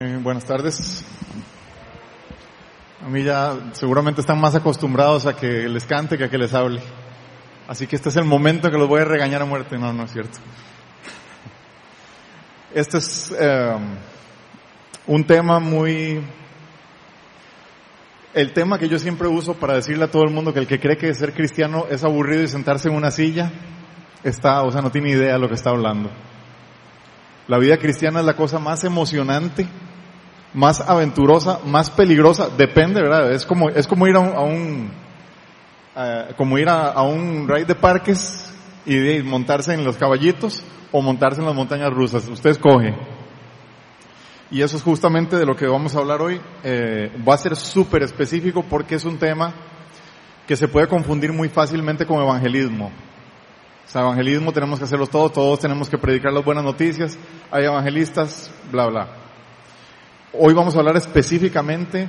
Eh, buenas tardes. A mí ya seguramente están más acostumbrados a que les cante que a que les hable. Así que este es el momento que los voy a regañar a muerte. No, no es cierto. Este es eh, un tema muy... El tema que yo siempre uso para decirle a todo el mundo que el que cree que ser cristiano es aburrido y sentarse en una silla, está, o sea, no tiene idea de lo que está hablando. La vida cristiana es la cosa más emocionante más aventurosa, más peligrosa, depende, ¿verdad? Es como, es como ir a un, a un uh, como ir a, a, un ride de parques y de montarse en los caballitos o montarse en las montañas rusas. Usted escoge. Y eso es justamente de lo que vamos a hablar hoy. Eh, va a ser súper específico porque es un tema que se puede confundir muy fácilmente con evangelismo. O sea, evangelismo tenemos que hacerlo todos, todos tenemos que predicar las buenas noticias, hay evangelistas, bla, bla. Hoy vamos a hablar específicamente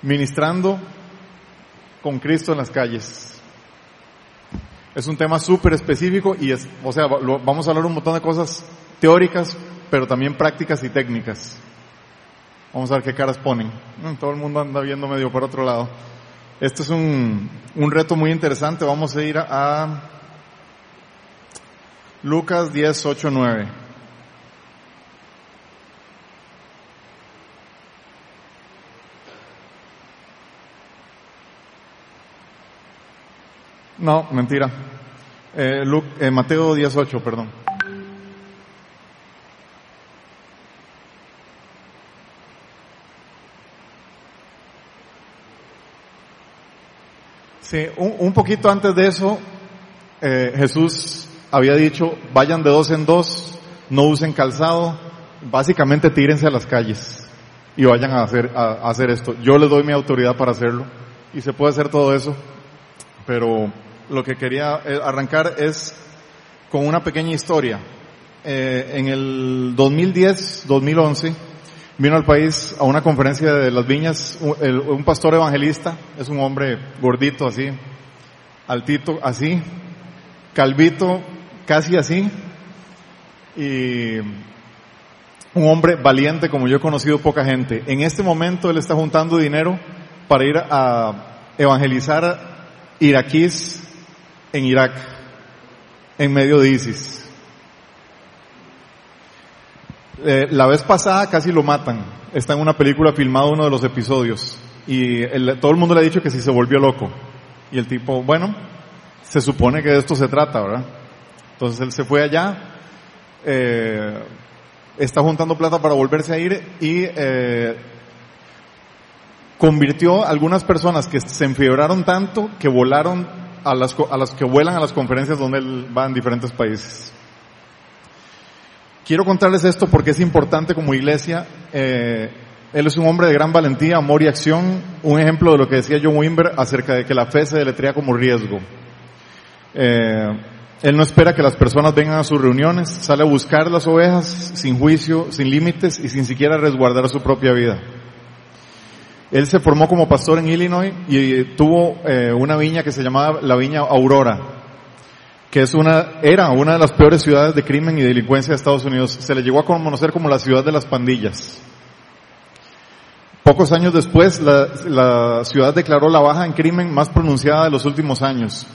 ministrando con Cristo en las calles. Es un tema súper específico y es, o sea, vamos a hablar un montón de cosas teóricas, pero también prácticas y técnicas. Vamos a ver qué caras ponen. Mm, todo el mundo anda viendo medio por otro lado. Este es un, un reto muy interesante. Vamos a ir a Lucas 10, 8, 9. No, mentira. Eh, Luke, eh, Mateo 10, 8, perdón. Sí, un, un poquito antes de eso, eh, Jesús había dicho, vayan de dos en dos, no usen calzado, básicamente tírense a las calles y vayan a hacer, a, a hacer esto. Yo les doy mi autoridad para hacerlo y se puede hacer todo eso, pero lo que quería arrancar es con una pequeña historia. Eh, en el 2010-2011 vino al país a una conferencia de las viñas un, un pastor evangelista, es un hombre gordito así, altito así, calvito, casi así, y un hombre valiente como yo he conocido poca gente. En este momento él está juntando dinero para ir a evangelizar iraquíes en Irak, en medio de ISIS. Eh, la vez pasada casi lo matan. Está en una película filmada uno de los episodios. Y todo el mundo le ha dicho que si se volvió loco. Y el tipo, bueno, se supone que de esto se trata, ¿verdad? Entonces él se fue allá, eh, está juntando plata para volverse a ir y eh, convirtió a algunas personas que se enfiebraron tanto que volaron a las, a las que vuelan a las conferencias donde él va en diferentes países. Quiero contarles esto porque es importante como iglesia. Eh, él es un hombre de gran valentía, amor y acción, un ejemplo de lo que decía John Wimber acerca de que la fe se deletrea como riesgo. Eh, él no espera que las personas vengan a sus reuniones, sale a buscar las ovejas sin juicio, sin límites y sin siquiera resguardar su propia vida. Él se formó como pastor en Illinois y tuvo eh, una viña que se llamaba la viña Aurora, que es una, era una de las peores ciudades de crimen y delincuencia de Estados Unidos. Se le llegó a conocer como la ciudad de las pandillas. Pocos años después, la ciudad declaró la baja en crimen más pronunciada de los últimos años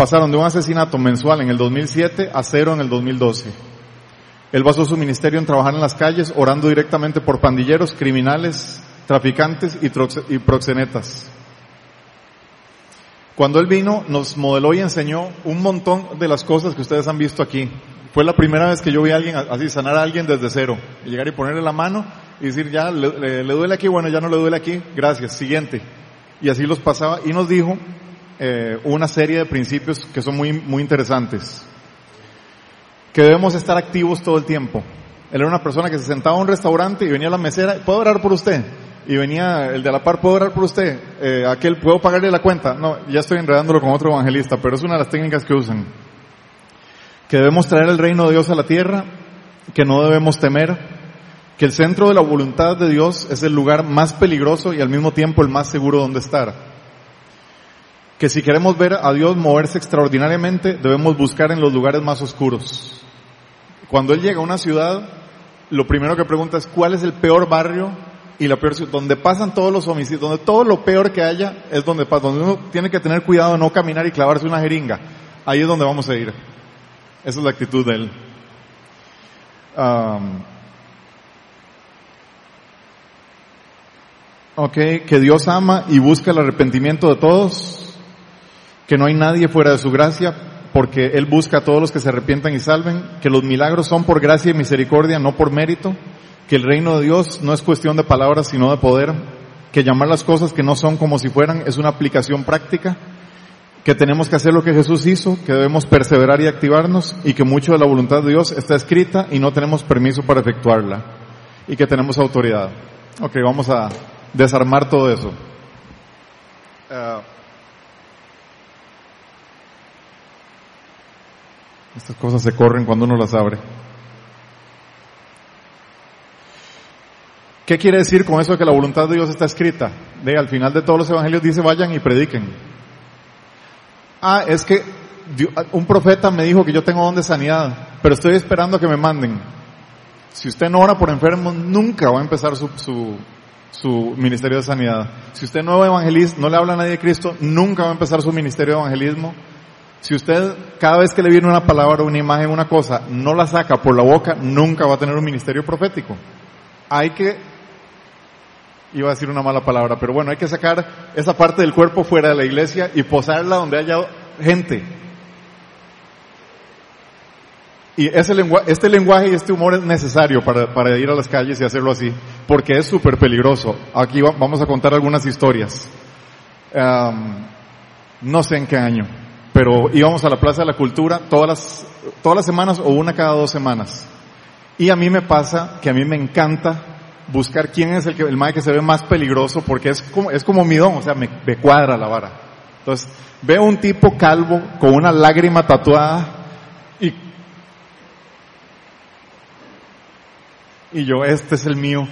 pasaron de un asesinato mensual en el 2007 a cero en el 2012. Él basó su ministerio en trabajar en las calles, orando directamente por pandilleros, criminales, traficantes y, proxenetas. Cuando él vino, nos modeló y enseñó un montón de las cosas que ustedes han visto aquí. Fue la primera vez que yo vi a alguien así sanar a alguien desde cero. Y llegar y ponerle la mano y decir, ya, le, le duele aquí, bueno, ya no le duele aquí, gracias, siguiente. Y así los pasaba y nos dijo eh, una serie de principios que son muy, muy interesantes. Que debemos estar activos todo el tiempo. Él era una persona que se sentaba en un restaurante y venía a la mesera, ¿puedo orar por usted? Y venía el de la par, ¿puedo orar por usted? Eh, aquel, ¿puedo pagarle la cuenta? No, ya estoy enredándolo con otro evangelista, pero es una de las técnicas que usan. Que debemos traer el reino de Dios a la tierra, que no debemos temer, que el centro de la voluntad de Dios es el lugar más peligroso y al mismo tiempo el más seguro donde estar que si queremos ver a Dios moverse extraordinariamente, debemos buscar en los lugares más oscuros. Cuando Él llega a una ciudad, lo primero que pregunta es cuál es el peor barrio y la peor ciudad, donde pasan todos los homicidios, donde todo lo peor que haya es donde pasa, donde uno tiene que tener cuidado de no caminar y clavarse una jeringa. Ahí es donde vamos a ir. Esa es la actitud de Él. Um, que Dios ama y busca el arrepentimiento de todos, que no hay nadie fuera de su gracia, porque Él busca a todos los que se arrepientan y salven, que los milagros son por gracia y misericordia, no por mérito, que el reino de Dios no es cuestión de palabras, sino de poder, que llamar las cosas que no son como si fueran es una aplicación práctica, que tenemos que hacer lo que Jesús hizo, que debemos perseverar y activarnos, y que mucho de la voluntad de Dios está escrita y no tenemos permiso para efectuarla, y que tenemos autoridad. Ok, vamos a desarmar todo eso. Uh, estas cosas se corren cuando uno las abre. ¿Qué quiere decir con eso de que la voluntad de Dios está escrita? De al final de todos los evangelios dice vayan y prediquen. Ah, es que un profeta me dijo que yo tengo don de sanidad, pero estoy esperando que me manden. Si usted no ora por enfermos, nunca va a empezar su, su, su ministerio de sanidad. Si usted no evangeliza, no le habla a nadie de Cristo, nunca va a empezar su ministerio de evangelismo. Si usted cada vez que le viene una palabra, una imagen, una cosa, no la saca por la boca, nunca va a tener un ministerio profético. Hay que, iba a decir una mala palabra, pero bueno, hay que sacar esa parte del cuerpo fuera de la iglesia y posarla donde haya gente. Y ese este lenguaje y este humor es necesario para, para ir a las calles y hacerlo así, porque es súper peligroso. Aquí vamos a contar algunas historias. Um, no sé en qué año, pero íbamos a la Plaza de la Cultura todas las, todas las semanas o una cada dos semanas. Y a mí me pasa que a mí me encanta buscar quién es el que, el más que se ve más peligroso porque es como, es como mi don, o sea, me, me cuadra la vara. Entonces, veo un tipo calvo con una lágrima tatuada y Y yo, este es el mío.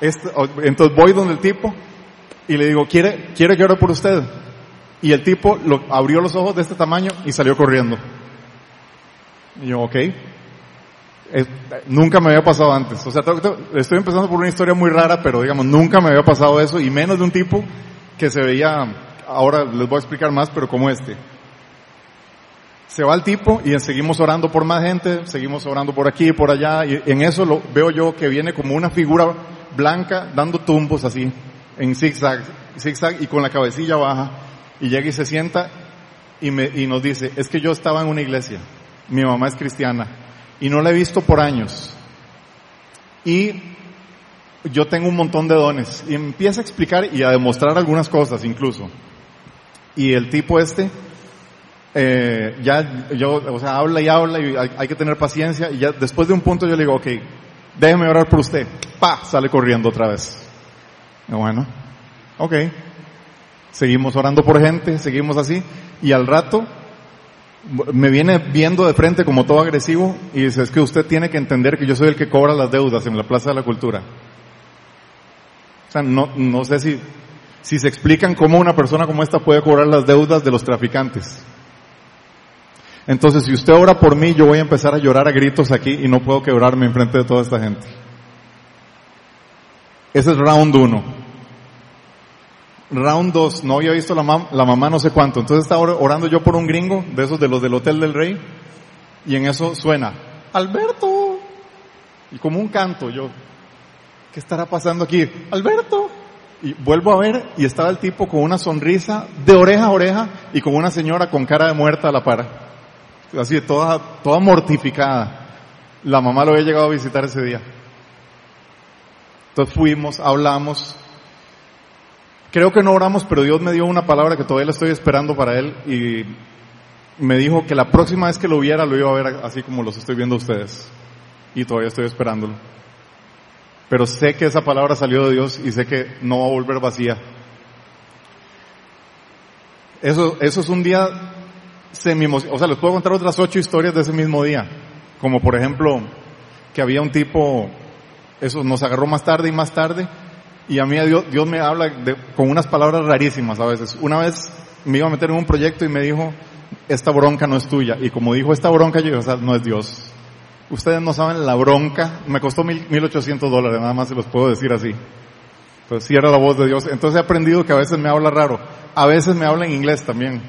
Este, entonces voy donde el tipo y le digo, ¿quiere, quiere que ore por usted? Y el tipo lo, abrió los ojos de este tamaño y salió corriendo. Y yo, ok. nunca me había pasado antes. O sea, estoy empezando por una historia muy rara, pero digamos, nunca me había pasado eso y menos de un tipo que se veía, ahora les voy a explicar más, pero como este. Se va el tipo y seguimos orando por más gente, seguimos orando por aquí por allá, y en eso veo yo que viene como una figura blanca dando tumbos así, en zigzag, zigzag y con la cabecilla baja, y llega y se sienta y, me, y nos dice, es que yo estaba en una iglesia, mi mamá es cristiana, y no la he visto por años, y yo tengo un montón de dones, y empieza a explicar y a demostrar algunas cosas incluso. Y el tipo este, eh, ya yo, o sea, habla y habla y hay, que tener paciencia y ya después de un punto yo le digo, ok, déjeme orar por usted. Pa, sale corriendo otra vez. Bueno, ok. Seguimos orando por gente, seguimos así y al rato me viene viendo de frente como todo agresivo y dice, es que usted tiene que entender que yo soy el que cobra las deudas en la Plaza de la Cultura. O sea, no, no sé si, si se explican cómo una persona como esta puede cobrar las deudas de los traficantes. Entonces, si usted ora por mí, yo voy a empezar a llorar a gritos aquí y no puedo quebrarme enfrente de toda esta gente. Ese es round uno. Round dos, no había visto la, la mamá no sé cuánto. Entonces estaba orando yo por un gringo, de esos de los del Hotel del Rey, y en eso suena, Alberto. Y como un canto, yo, ¿qué estará pasando aquí? Alberto. Y vuelvo a ver y estaba el tipo con una sonrisa de oreja a oreja y con una señora con cara de muerta a la par así toda, toda mortificada. La mamá lo había llegado a visitar ese día. Entonces fuimos, hablamos. Creo que no oramos, pero Dios me dio una palabra que todavía la estoy esperando para él y me dijo que la próxima vez que lo viera lo iba a ver así como los estoy viendo ustedes. Y todavía estoy esperándolo. Pero sé que esa palabra salió de Dios y sé que no va a volver vacía. Eso, eso es un día semi O sea, les puedo contar otras ocho historias de ese mismo día. Como por ejemplo, que había un tipo, eso nos agarró más tarde y más tarde, y a mí Dios, Dios me habla con unas palabras rarísimas a veces. Una vez me iba a meter en un proyecto y me dijo, esta bronca no es tuya. Y como dijo esta bronca, yo dije, o sea, no es Dios. Ustedes no saben la bronca, me costó mil, mil ochocientos dólares, nada más se los puedo decir así. Entonces sí era la voz de Dios. Entonces he aprendido que a veces me habla raro, a veces me habla en inglés también.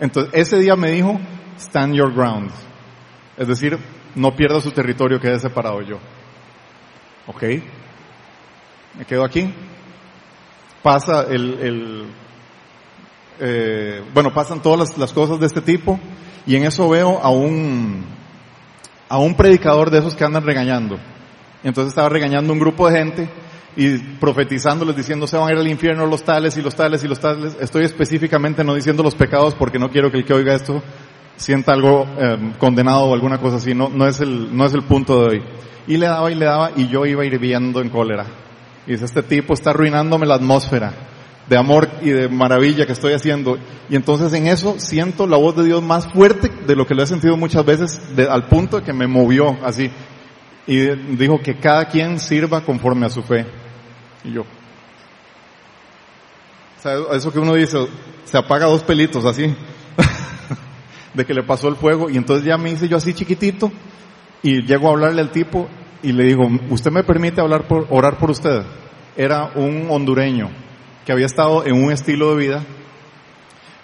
Entonces ese día me dijo, stand your ground. Es decir, no pierda su territorio, quede separado yo. ¿Ok? Me quedo aquí. Pasa el, el eh, bueno, pasan todas las, las, cosas de este tipo y en eso veo a un, a un predicador de esos que andan regañando. Entonces estaba regañando un grupo de gente y profetizándoles diciendo se van a ir al infierno los tales y los tales y los tales. Estoy específicamente no diciendo los pecados porque no quiero que el que oiga esto sienta algo eh, condenado o alguna cosa así. No, no es el, no es el punto de hoy. Y le daba y le daba y yo iba hirviendo en cólera. Y dice, este tipo está arruinándome la atmósfera de amor y de maravilla que estoy haciendo. Y entonces en eso siento la voz de Dios más fuerte de lo que lo he sentido muchas veces, de, al punto de que me movió así. Y dijo que cada quien sirva conforme a su fe. Y yo. O sea, eso que uno dice, se apaga dos pelitos así. de que le pasó el fuego. Y entonces ya me hice yo así chiquitito. Y llego a hablarle al tipo y le digo, ¿usted me permite hablar por, orar por usted? Era un hondureño que había estado en un estilo de vida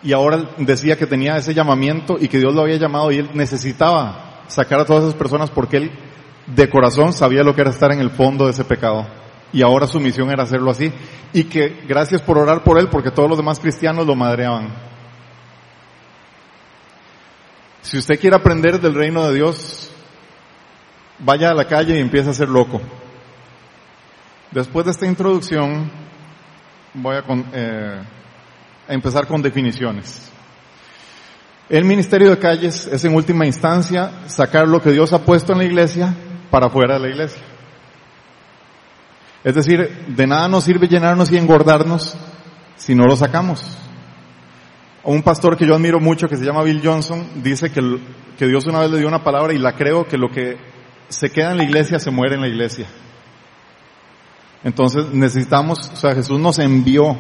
y ahora decía que tenía ese llamamiento y que Dios lo había llamado y él necesitaba sacar a todas esas personas porque él de corazón sabía lo que era estar en el fondo de ese pecado. Y ahora su misión era hacerlo así. Y que gracias por orar por él porque todos los demás cristianos lo madreaban. Si usted quiere aprender del reino de Dios, vaya a la calle y empiece a ser loco. Después de esta introducción, voy a, eh, a empezar con definiciones. El ministerio de calles es en última instancia sacar lo que Dios ha puesto en la iglesia para fuera de la iglesia. Es decir, de nada nos sirve llenarnos y engordarnos si no lo sacamos. Un pastor que yo admiro mucho, que se llama Bill Johnson, dice que, que Dios una vez le dio una palabra y la creo que lo que se queda en la iglesia se muere en la iglesia. Entonces necesitamos, o sea, Jesús nos envió.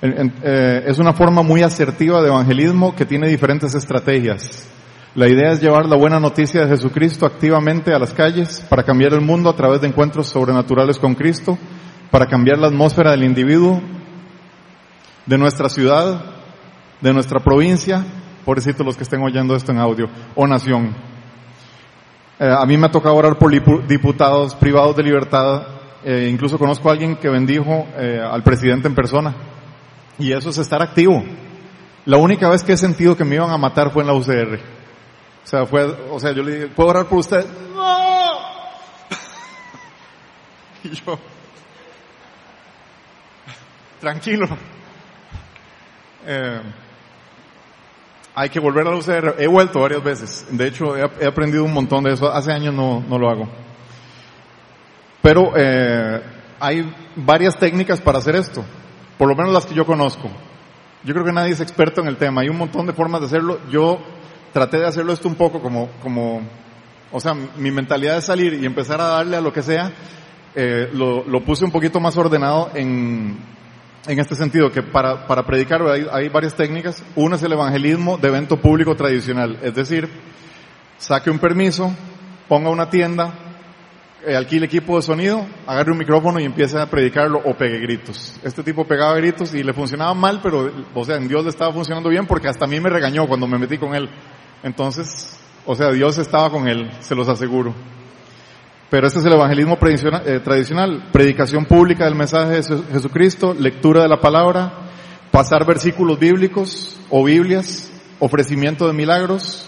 Eh, es una forma muy asertiva de evangelismo que tiene diferentes estrategias. La idea es llevar la buena noticia de Jesucristo activamente a las calles para cambiar el mundo a través de encuentros sobrenaturales con Cristo, para cambiar la atmósfera del individuo, de nuestra ciudad, de nuestra provincia, pobrecito los que estén oyendo esto en audio, o nación. Eh, a mí me ha tocado orar por diputados privados de libertad, eh, incluso conozco a alguien que bendijo eh, al presidente en persona, y eso es estar activo. La única vez que he sentido que me iban a matar fue en la UCR. O sea, fue, o sea, yo le dije, ¿puedo orar por usted? ¡No! y yo, tranquilo. Eh, hay que volver a la UCR. He vuelto varias veces. De hecho, he, aprendido un montón de eso. Hace años no, no lo hago. Pero eh, hay varias técnicas para hacer esto. Por lo menos las que yo conozco. Yo creo que nadie es experto en el tema. Hay un montón de formas de hacerlo. Yo traté de hacerlo esto un poco como, como, o sea, mi mentalidad de salir y empezar a darle a lo que sea, eh, lo, lo puse un poquito más ordenado en, en este sentido, que para, para predicar hay, hay, varias técnicas. Una es el evangelismo de evento público tradicional, es decir, saque un permiso, ponga una tienda, eh, alquile equipo de sonido, agarre un micrófono y empiece a predicarlo o pegue gritos. Este tipo pegaba gritos y le funcionaba mal, pero, o sea, en Dios le estaba funcionando bien porque hasta a mí me regañó cuando me metí con él. Entonces, o sea, Dios estaba con él, se los aseguro. Pero este es el evangelismo eh, tradicional, predicación pública del mensaje de Jesucristo, lectura de la palabra, pasar versículos bíblicos o Biblias, ofrecimiento de milagros,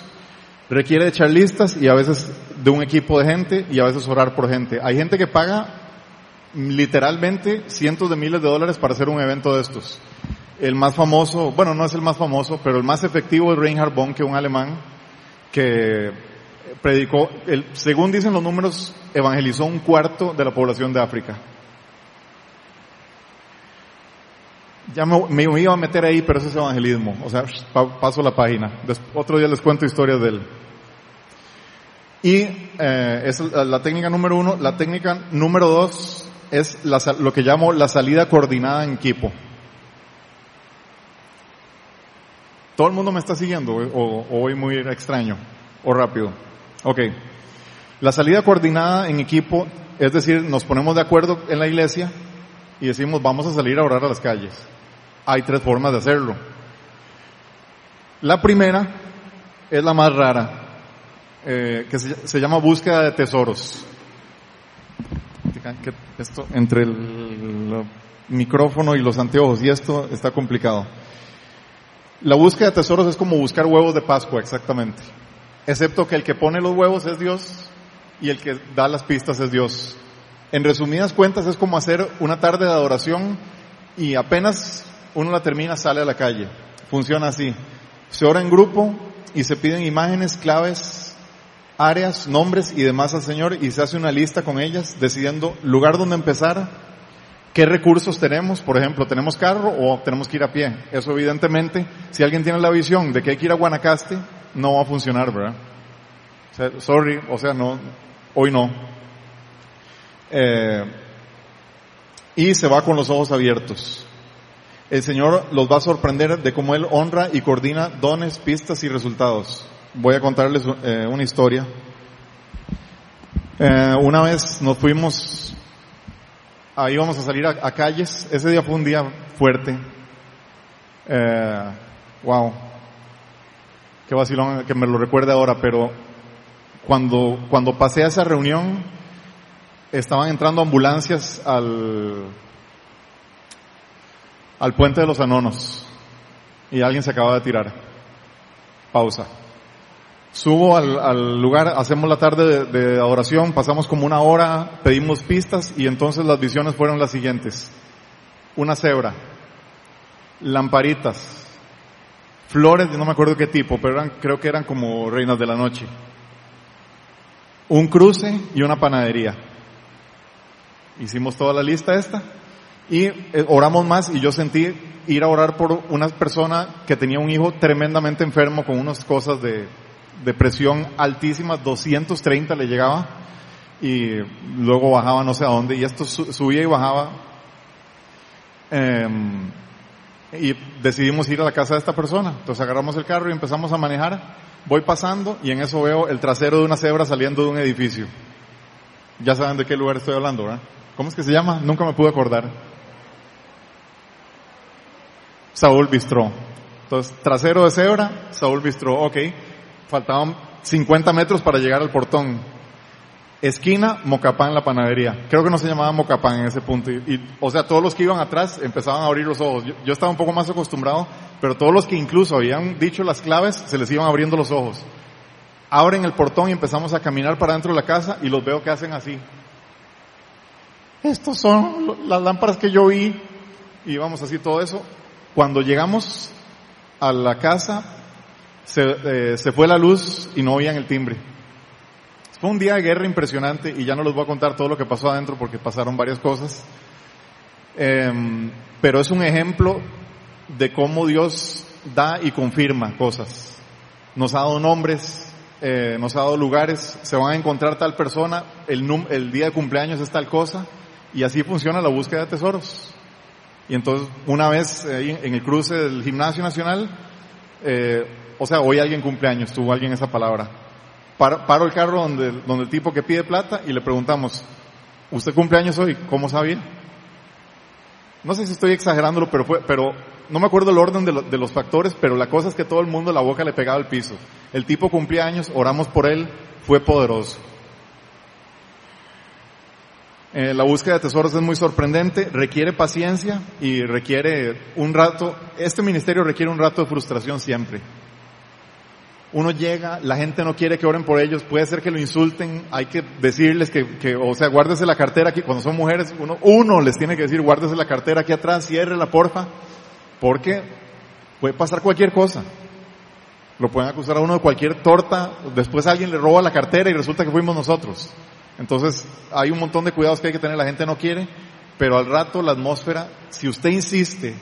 requiere de echar listas y a veces de un equipo de gente y a veces orar por gente. Hay gente que paga literalmente cientos de miles de dólares para hacer un evento de estos. El más famoso, bueno, no es el más famoso, pero el más efectivo es Reinhard Bonke, un alemán que predicó, el, según dicen los números, evangelizó un cuarto de la población de África. Ya me, iba a meter ahí, pero eso es evangelismo. O sea, paso la página. otro día les cuento historias de él. Y eh, es la técnica número uno. La técnica número dos es la, lo que llamo la salida coordinada en equipo. Todo el mundo me está siguiendo o voy muy extraño o rápido. Ok. La salida coordinada en equipo, es decir, nos ponemos de acuerdo en la iglesia y decimos vamos a salir a orar a las calles. Hay tres formas de hacerlo. La primera es la más rara, eh, que se, se, llama búsqueda de tesoros. Esto entre el micrófono y los anteojos y esto está complicado. La búsqueda de tesoros es como buscar huevos de Pascua, exactamente. Excepto que el que pone los huevos es Dios y el que da las pistas es Dios. En resumidas cuentas es como hacer una tarde de adoración y apenas uno la termina sale a la calle. Funciona así. Se ora en grupo y se piden imágenes, claves, áreas, nombres y demás al Señor y se hace una lista con ellas decidiendo lugar donde empezar, qué recursos tenemos, por ejemplo, tenemos carro o tenemos que ir a pie. Eso evidentemente, si alguien tiene la visión de que hay que ir a Guanacaste, no va a funcionar, ¿verdad? Sorry, o sea, no, hoy no. Eh, y se va con los ojos abiertos. El Señor los va a sorprender de cómo Él honra y coordina dones, pistas y resultados. Voy a contarles eh, una historia. Eh, una vez nos fuimos, ahí íbamos a salir a, a, calles. Ese día fue un día fuerte. Wow. Qué vacilón que me lo recuerde ahora, pero cuando, cuando pasé a esa reunión, estaban entrando ambulancias al, al puente de los anonos y alguien se acaba de tirar. Pausa. Subo al, al lugar, hacemos la tarde de, de, adoración, pasamos como una hora, pedimos pistas y entonces las visiones fueron las siguientes. Una cebra, lamparitas, flores, no me acuerdo qué tipo, pero creo que eran como reinas de la noche. Un cruce y una panadería. Hicimos toda la lista esta y oramos más y yo sentí ir a orar por una persona que tenía un hijo tremendamente enfermo con unas cosas de, de presión altísima, 230 le llegaba y luego bajaba no sé a dónde y esto subía y bajaba. Eh, y decidimos ir a la casa de esta persona. Entonces agarramos el carro y empezamos a manejar. Voy pasando y en eso veo el trasero de una cebra saliendo de un edificio. Ya saben de qué lugar estoy hablando, ¿verdad? ¿Cómo es que se llama? Nunca me pude acordar. Saúl Bistró. Entonces, trasero de cebra, Saúl Bistró, ok. Faltaban 50 metros para llegar al portón. Esquina, Mocapán, la panadería. Creo que no se llamaba Mocapán en ese punto. Y, y, o sea, todos los que iban atrás empezaban a abrir los ojos. Yo, estaba un poco más acostumbrado, pero todos los que incluso habían dicho las claves, se les iban abriendo los ojos. Abren el portón y empezamos a caminar para dentro de la casa y los veo que hacen así. Estos son las lámparas que yo vi. Y vamos así todo eso. Cuando llegamos a la casa, se, eh, se fue la luz y no oían el timbre. Fue un día de guerra impresionante y ya no les voy a contar todo lo que pasó adentro porque pasaron varias cosas. Eh, pero es un ejemplo de cómo Dios da y confirma cosas. Nos ha dado nombres, eh, nos ha dado lugares, se van a encontrar tal persona, el, el día de cumpleaños es tal cosa y así funciona la búsqueda de tesoros. Y entonces, una vez eh, en el cruce del Gimnasio Nacional, eh, o sea, hoy alguien cumpleaños, tuvo alguien esa palabra. Paro, el carro donde, donde el tipo que pide plata y le preguntamos, ¿usted cumpleaños hoy? ¿Cómo sabía? No sé si estoy exagerándolo, pero fue, pero no me acuerdo el orden de, lo, de, los factores, pero la cosa es que todo el mundo la boca le pegaba al piso. El tipo cumplía años, oramos por él, fue poderoso. Eh, la búsqueda de tesoros es muy sorprendente, requiere paciencia y requiere un rato, este ministerio requiere un rato de frustración siempre. Uno llega, la gente no quiere que oren por ellos, puede ser que lo insulten, hay que decirles que, que o sea, guárdese la cartera aquí, cuando son mujeres, uno, uno les tiene que decir, guárdese la cartera aquí atrás, ciérrela porfa, porque puede pasar cualquier cosa. Lo pueden acusar a uno de cualquier torta, después alguien le roba la cartera y resulta que fuimos nosotros. Entonces, hay un montón de cuidados que hay que tener, la gente no quiere, pero al rato la atmósfera, si usted insiste,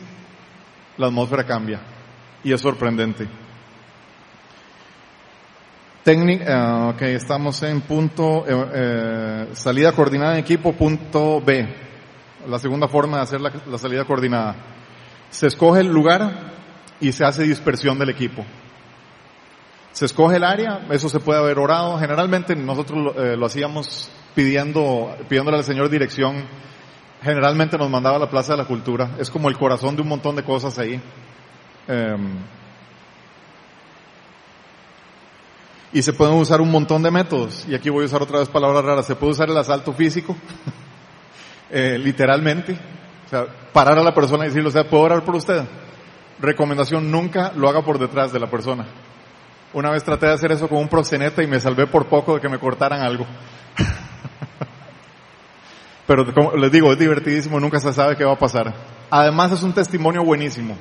la atmósfera cambia. Y es sorprendente. Técnica, uh, ok, estamos en punto, eh, eh, salida coordinada en equipo, punto B. La segunda forma de hacer la, salida coordinada. Se escoge el lugar y se hace dispersión del equipo. Se escoge el área, eso se puede haber orado. Generalmente nosotros eh, lo hacíamos pidiendo, pidiéndole al Señor dirección. Generalmente nos mandaba a la Plaza de la Cultura. Es como el corazón de un montón de cosas ahí. Y se pueden usar un montón de métodos. Y aquí voy a usar otra vez palabras raras. Se puede usar el asalto físico, eh, literalmente. O sea, parar a la persona y decirle, o sea, ¿puedo orar por usted? Recomendación, nunca lo haga por detrás de la persona. Una vez traté de hacer eso con un proxeneta y me salvé por poco de que me cortaran algo. Pero como les digo, es divertidísimo, nunca se sabe qué va a pasar. Además es un testimonio buenísimo,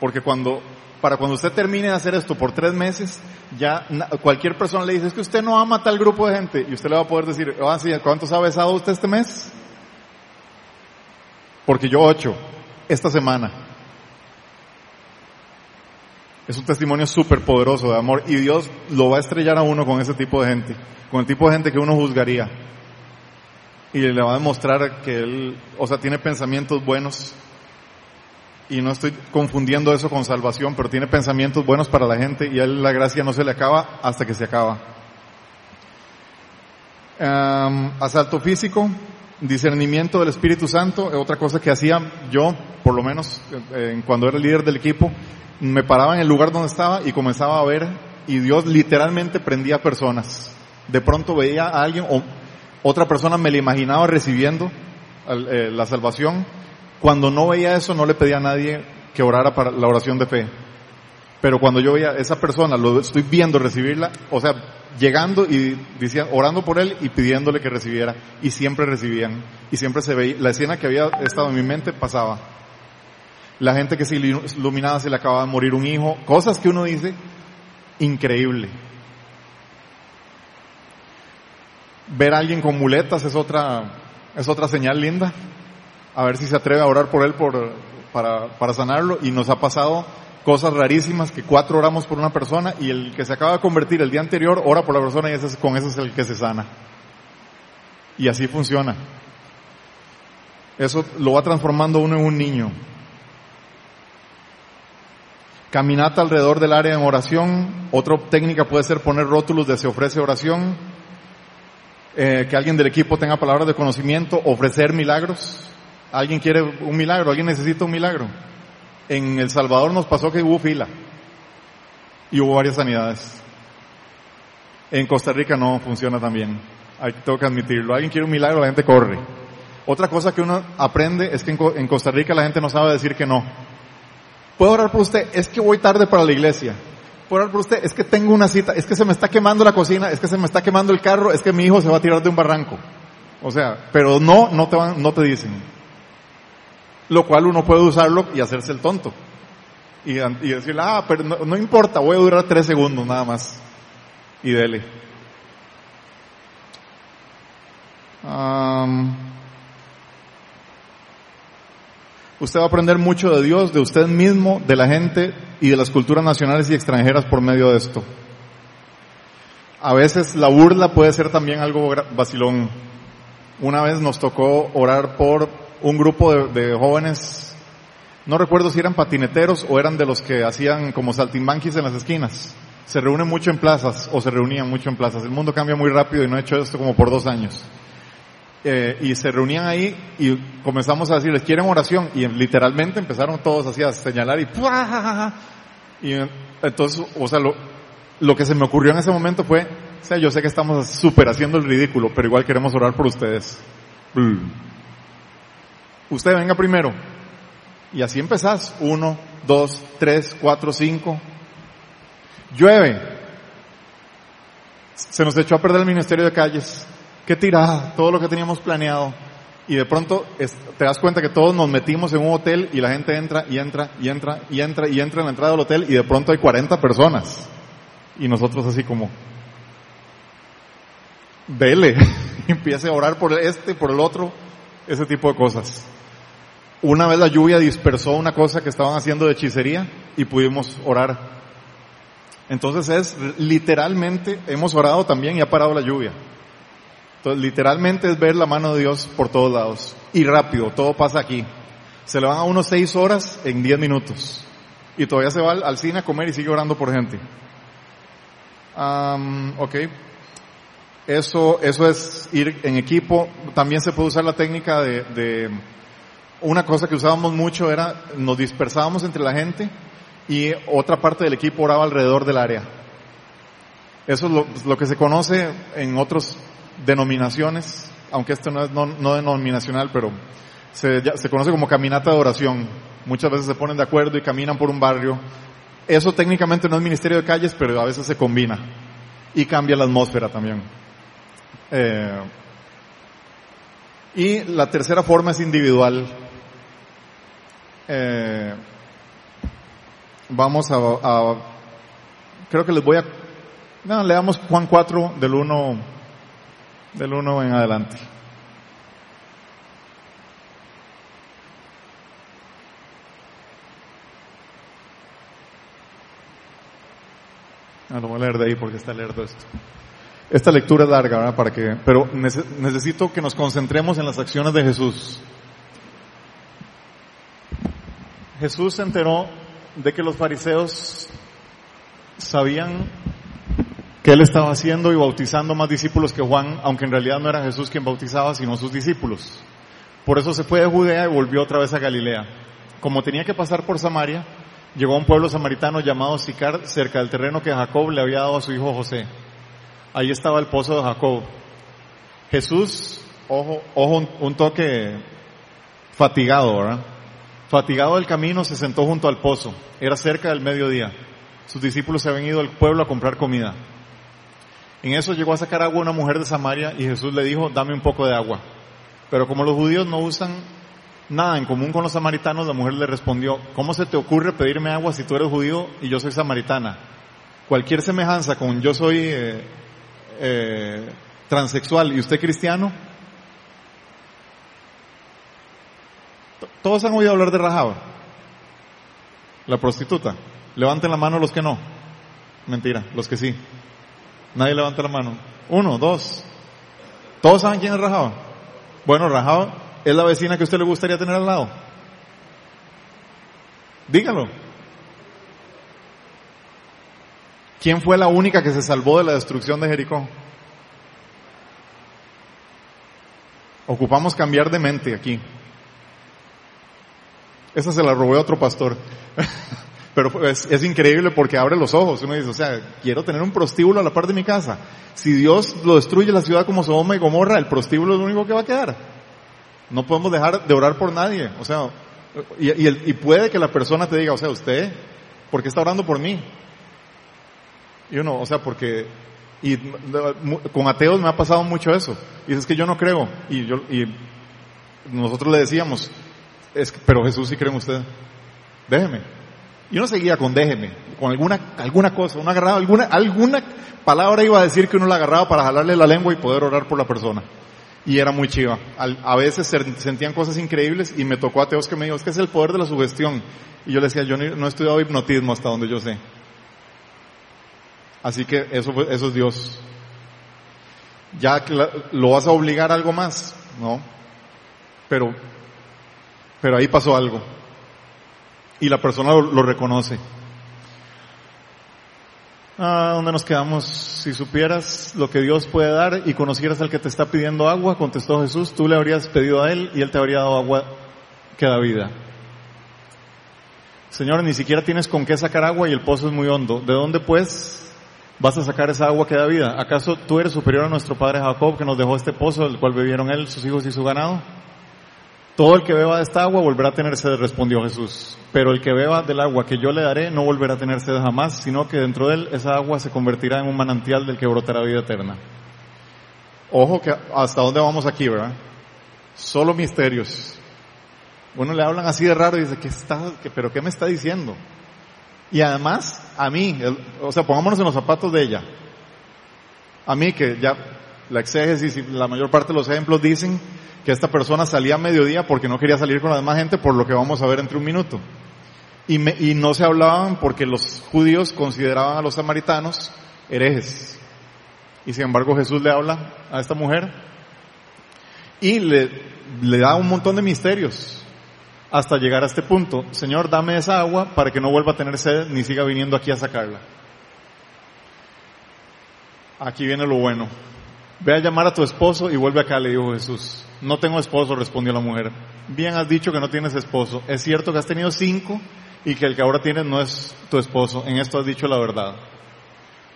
porque cuando, para cuando usted termine de hacer esto por tres meses, ya cualquier persona le dice, es que usted no ama a tal grupo de gente, y usted le va a poder decir, ah, ¿cuántos ha besado usted este mes? Porque yo ocho, esta semana. Es un testimonio súper poderoso de amor y Dios lo va a estrellar a uno con ese tipo de gente, con el tipo de gente que uno juzgaría. Y le va a demostrar que él, o sea, tiene pensamientos buenos. Y no estoy confundiendo eso con salvación, pero tiene pensamientos buenos para la gente y a él la gracia no se le acaba hasta que se acaba. Um, asalto físico, discernimiento del Espíritu Santo, otra cosa que hacía yo, por lo menos eh, cuando era líder del equipo, me paraba en el lugar donde estaba y comenzaba a ver y Dios literalmente prendía personas. De pronto veía a alguien o otra persona me la imaginaba recibiendo eh, la salvación. Cuando no veía eso no le pedía a nadie que orara para la oración de fe. Pero cuando yo veía a esa persona, lo estoy viendo recibirla, o sea, llegando y decían, orando por él y pidiéndole que recibiera. Y siempre recibían. Y siempre se veía, la escena que había estado en mi mente pasaba la gente que se iluminaba se le acaba de morir un hijo, cosas que uno dice, increíble. Ver a alguien con muletas es otra, es otra señal linda. A ver si se atreve a orar por él por, para, para sanarlo. Y nos ha pasado cosas rarísimas que cuatro oramos por una persona y el que se acaba de convertir el día anterior ora por la persona y ese, con ese es el que se sana. Y así funciona. Eso lo va transformando uno en un niño. Caminata alrededor del área en oración. Otra técnica puede ser poner rótulos de se ofrece oración. Eh, que alguien del equipo tenga palabras de conocimiento. Ofrecer milagros. ¿Alguien quiere un milagro? ¿Alguien necesita un milagro? En El Salvador nos pasó que hubo fila. Y hubo varias sanidades. En Costa Rica no funciona tan bien. Hay, tengo que admitirlo. Alguien quiere un milagro, la gente corre. Otra cosa que uno aprende es que en Costa Rica la gente no sabe decir que no. Puedo orar por usted, es que voy tarde para la iglesia. Puedo orar por usted, es que tengo una cita, es que se me está quemando la cocina, es que se me está quemando el carro, es que mi hijo se va a tirar de un barranco. O sea, pero no, no te van, no te dicen. Lo cual uno puede usarlo y hacerse el tonto. Y, y ah, pero no, importa, voy a durar tres segundos nada más. Y dele. Usted va a aprender mucho de Dios, de usted mismo, de la gente y de las culturas nacionales y extranjeras por medio de esto. A veces la burla puede ser también algo vacilón. Una vez nos tocó orar por un grupo de, jóvenes, no recuerdo si eran patineteros o eran de los que hacían como saltimbanquis en las esquinas. Se reúnen mucho en plazas o se reunían mucho en plazas. El mundo cambia muy rápido y no he hecho esto como por dos años. Eh, y se reunían ahí y comenzamos a decirles, ¿quieren oración? Y literalmente empezaron todos así a señalar y Y entonces, o sea, lo, lo que se me ocurrió en ese momento fue, o sea, yo sé que estamos súper haciendo el ridículo, pero igual queremos orar por ustedes. Usted venga primero. Y así empezás. Uno, dos, tres, cuatro, cinco. Llueve. Se nos echó a perder el ministerio de calles qué tirada, todo lo que teníamos planeado. Y de pronto te das cuenta que todos nos metimos en un hotel y la gente entra y entra y entra y entra y entra en la entrada del hotel y de pronto hay 40 personas. Y nosotros así como, vele, empiece a orar por este, por el otro, ese tipo de cosas. Una vez la lluvia dispersó una cosa que estaban haciendo de hechicería y pudimos orar. Entonces es literalmente, hemos orado también y ha parado la lluvia. Entonces, literalmente es ver la mano de Dios por todos lados. Y rápido, todo pasa aquí. Se le van a unos seis horas en diez minutos. Y todavía se va al, cine a comer y sigue orando por gente. Am, ok. Eso, eso es ir en equipo. También se puede usar la técnica de, de, una cosa que usábamos mucho era, nos dispersábamos entre la gente y otra parte del equipo oraba alrededor del área. Eso es lo, lo que se conoce en otras denominaciones, aunque esto no es no, no denominacional, pero se, se conoce como caminata de oración. Muchas veces se ponen de acuerdo y caminan por un barrio. Eso técnicamente no es ministerio de calles, pero a veces se combina y cambia la atmósfera también. Eh, y la tercera forma es individual. Eh, vamos a, a- creo que les voy a, no, leamos Juan 4 del 1, del 1 en adelante. Ah, lo voy a leer de ahí porque está lerdo esto. Esta lectura es larga, ¿verdad? Para que, pero nece- necesito que nos concentremos en las acciones de Jesús. Jesús se enteró de que los fariseos sabían que él estaba haciendo y bautizando más discípulos que Juan, aunque en realidad no era Jesús quien bautizaba, sino sus discípulos. Por eso se fue de Judea y volvió otra vez a Galilea. Como tenía que pasar por Samaria, llegó a un pueblo samaritano llamado Sicar, cerca del terreno que Jacob le había dado a su hijo José. Ahí estaba el pozo de Jacob. Jesús, ojo, ojo, un, toque fatigado, ¿verdad? Fatigado del camino, se sentó junto al pozo. Era cerca del mediodía. Sus discípulos se habían ido al pueblo a comprar comida. En eso llegó a sacar agua una mujer de Samaria y Jesús le dijo, dame un poco de agua. Pero como los judíos no usan nada en común con los samaritanos, la mujer le respondió, ¿cómo se te ocurre pedirme agua si tú eres judío y yo soy samaritana? Cualquier semejanza con yo soy eh, eh, transexual y usted cristiano. Todos han oído hablar de Rahab, la prostituta. Levanten la mano los que no. Mentira, los que sí. Nadie levanta la mano. Uno, dos. ¿Todos saben quién es Rahab? Bueno, Rahab es la vecina que a usted le gustaría tener al lado. Dígalo. ¿Quién fue la única que se salvó de la destrucción de Jericó? Ocupamos cambiar de mente aquí. Esa se la robé a otro pastor. Pero es, es increíble porque abre los ojos. Uno dice, o sea, quiero tener un prostíbulo a la par de mi casa. Si Dios lo destruye la ciudad como Sodoma y Gomorra, el prostíbulo es lo único que va a quedar. No podemos dejar de orar por nadie. O sea, y, puede que la persona te diga, o sea, usted, ¿por qué está orando por mí? Y uno, o sea, porque, y con ateos me ha pasado mucho eso. Y dices que yo no creo. Y nosotros le decíamos, es pero Jesús sí cree en usted. Déjeme. Y uno seguía con déjeme, con alguna, alguna cosa, uno agarraba alguna, alguna palabra iba a decir que uno la agarraba para jalarle la lengua y poder orar por la persona. Y era muy chiva. A veces se sentían cosas increíbles y me tocó a Teos que me dijo, es que es el poder de la sugestión. Y yo le decía, yo ni- no he estudiado hipnotismo hasta donde yo sé. Así que eso, eso es Dios. Ya lo vas a obligar a algo más, ¿no? Pero, pero ahí pasó algo. Y la persona lo, reconoce. Ah, ¿dónde nos quedamos? Si supieras lo que Dios puede dar y conocieras al que te está pidiendo agua, contestó Jesús, tú le habrías pedido a él y él te habría dado agua que da vida. Señor, ni siquiera tienes con qué sacar agua y el pozo es muy hondo. ¿De dónde pues vas a sacar esa agua que da vida? ¿Acaso tú eres superior a nuestro padre Jacob que nos dejó este pozo del cual bebieron él, sus hijos y su ganado? Todo el que beba de esta agua volverá a tener sed, respondió Jesús. Pero el que beba del agua que yo le daré no volverá a tener sed jamás, sino que dentro de él esa agua se convertirá en un manantial del que brotará vida eterna. Ojo que hasta dónde vamos aquí, ¿verdad? Solo misterios. Uno le hablan así de raro y dice, ¿qué está, pero qué me está diciendo? Y además, a mí, o sea, pongámonos en los zapatos de ella. A mí que ya la exégesis y la mayor parte de los ejemplos dicen que esta persona salía a mediodía porque no quería salir con la demás gente por lo que vamos a ver entre un minuto. Y, no se hablaban porque los judíos consideraban a los samaritanos herejes. Y sin embargo Jesús le habla a esta mujer y le da un montón de misterios. hasta llegar a este punto. Señor, dame esa agua para que no vuelva a tener sed ni siga viniendo aquí a sacarla. Aquí viene lo bueno. Ve a llamar a tu esposo y vuelve acá, le dijo Jesús. No tengo esposo, respondió la mujer. Bien has dicho que no tienes esposo. Es cierto que has tenido cinco y que el que ahora tienes no es tu esposo. En esto has dicho la verdad.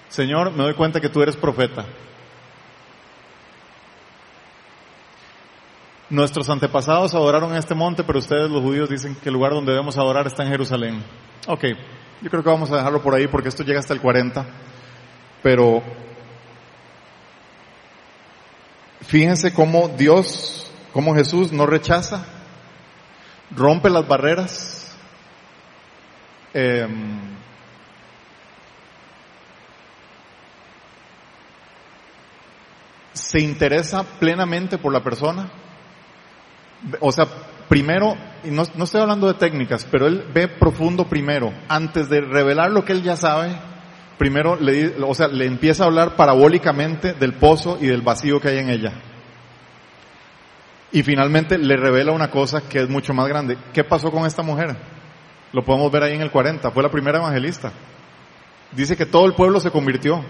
Señor, me doy cuenta que tú eres profeta. Nuestros antepasados adoraron en este monte, pero ustedes los judíos dicen que el lugar donde debemos adorar está en Jerusalén. Ok, yo creo que vamos a dejarlo por ahí porque esto llega hasta el 40. Pero fíjense cómo Dios, cómo Jesús no rechaza, rompe las barreras. Eh, se interesa plenamente por la persona. O sea, primero, y no, no, estoy hablando de técnicas, pero él ve profundo primero. Antes de revelar lo que él ya sabe, primero le, o sea, le empieza a hablar parabólicamente del pozo y del vacío que hay en ella. Y finalmente le revela una cosa que es mucho más grande. ¿Qué pasó con esta mujer? Lo podemos ver ahí en el 40. Fue la primera evangelista. Dice que todo el pueblo se convirtió.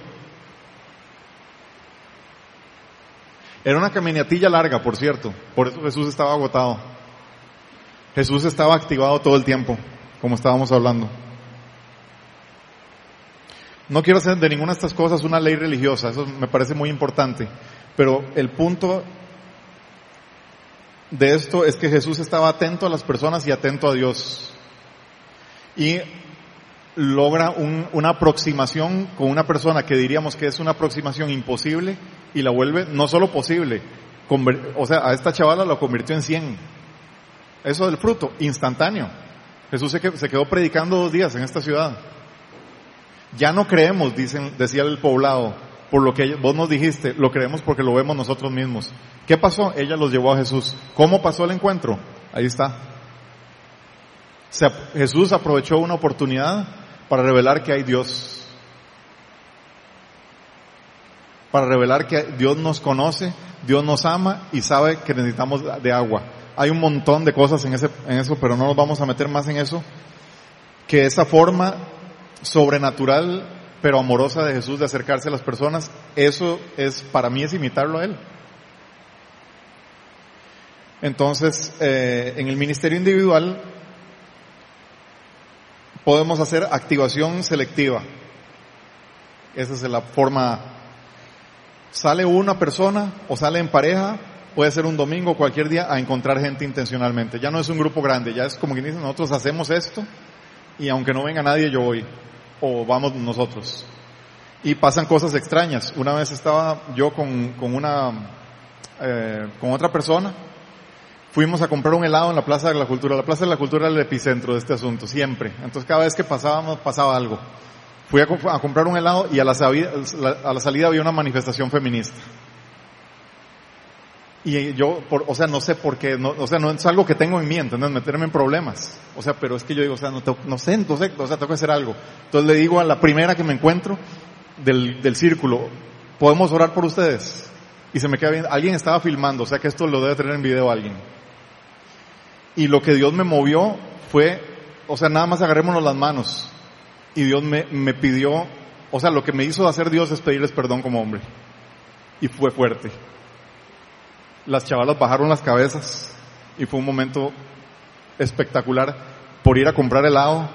Era una caminatilla larga, por cierto. Por eso Jesús estaba agotado. Jesús estaba activado todo el tiempo, como estábamos hablando. No quiero hacer de ninguna de estas cosas una ley religiosa, eso me parece muy importante. Pero el punto de esto es que Jesús estaba atento a las personas y atento a Dios. Y logra un, una aproximación con una persona que diríamos que es una aproximación imposible y la vuelve no solo posible, o sea, a esta chavala lo convirtió en 100. Eso del fruto, instantáneo. Jesús se quedó predicando dos días en esta ciudad. Ya no creemos, dicen, decía el poblado, por lo que vos nos dijiste, lo creemos porque lo vemos nosotros mismos. ¿Qué pasó? Ella los llevó a Jesús. ¿Cómo pasó el encuentro? Ahí está. Jesús aprovechó una oportunidad para revelar que hay Dios. Para revelar que Dios nos conoce, Dios nos ama y sabe que necesitamos de agua. Hay un montón de cosas en, ese, en eso, pero no nos vamos a meter más en eso. Que esa forma sobrenatural pero amorosa de Jesús de acercarse a las personas, eso es, para mí es imitarlo a Él. Entonces, eh, en el ministerio individual podemos hacer activación selectiva. Esa es la forma. Sale una persona o sale en pareja, puede ser un domingo, cualquier día, a encontrar gente intencionalmente. Ya no es un grupo grande, ya es como que dicen, nosotros hacemos esto y aunque no venga nadie, yo voy. O vamos nosotros. Y pasan cosas extrañas. Una vez estaba yo con, con una, eh, con otra persona fuimos a comprar un helado en la Plaza de la Cultura. La Plaza de la Cultura era el epicentro de este asunto, siempre. Entonces cada vez que pasábamos, pasaba algo. Fui a, comprar un helado y a la, a la, salida había una manifestación feminista. Y yo, o sea, no sé por qué, no, o sea, no es algo que tengo en mí, ¿entendés? Meterme en problemas. O sea, pero es que yo digo, o sea, no, no sé, entonces, o sea, tengo que hacer algo. Entonces le digo a la primera que me encuentro del, del círculo, ¿podemos orar por ustedes? Y se me queda bien, alguien estaba filmando, o sea que esto lo debe tener en video alguien. Y lo que Dios me movió fue, o sea, nada más agarrémonos las manos. Y Dios me, me pidió, o sea, lo que me hizo hacer Dios es pedirles perdón como hombre. Y fue fuerte. Las chavalas bajaron las cabezas y fue un momento espectacular por ir a comprar helado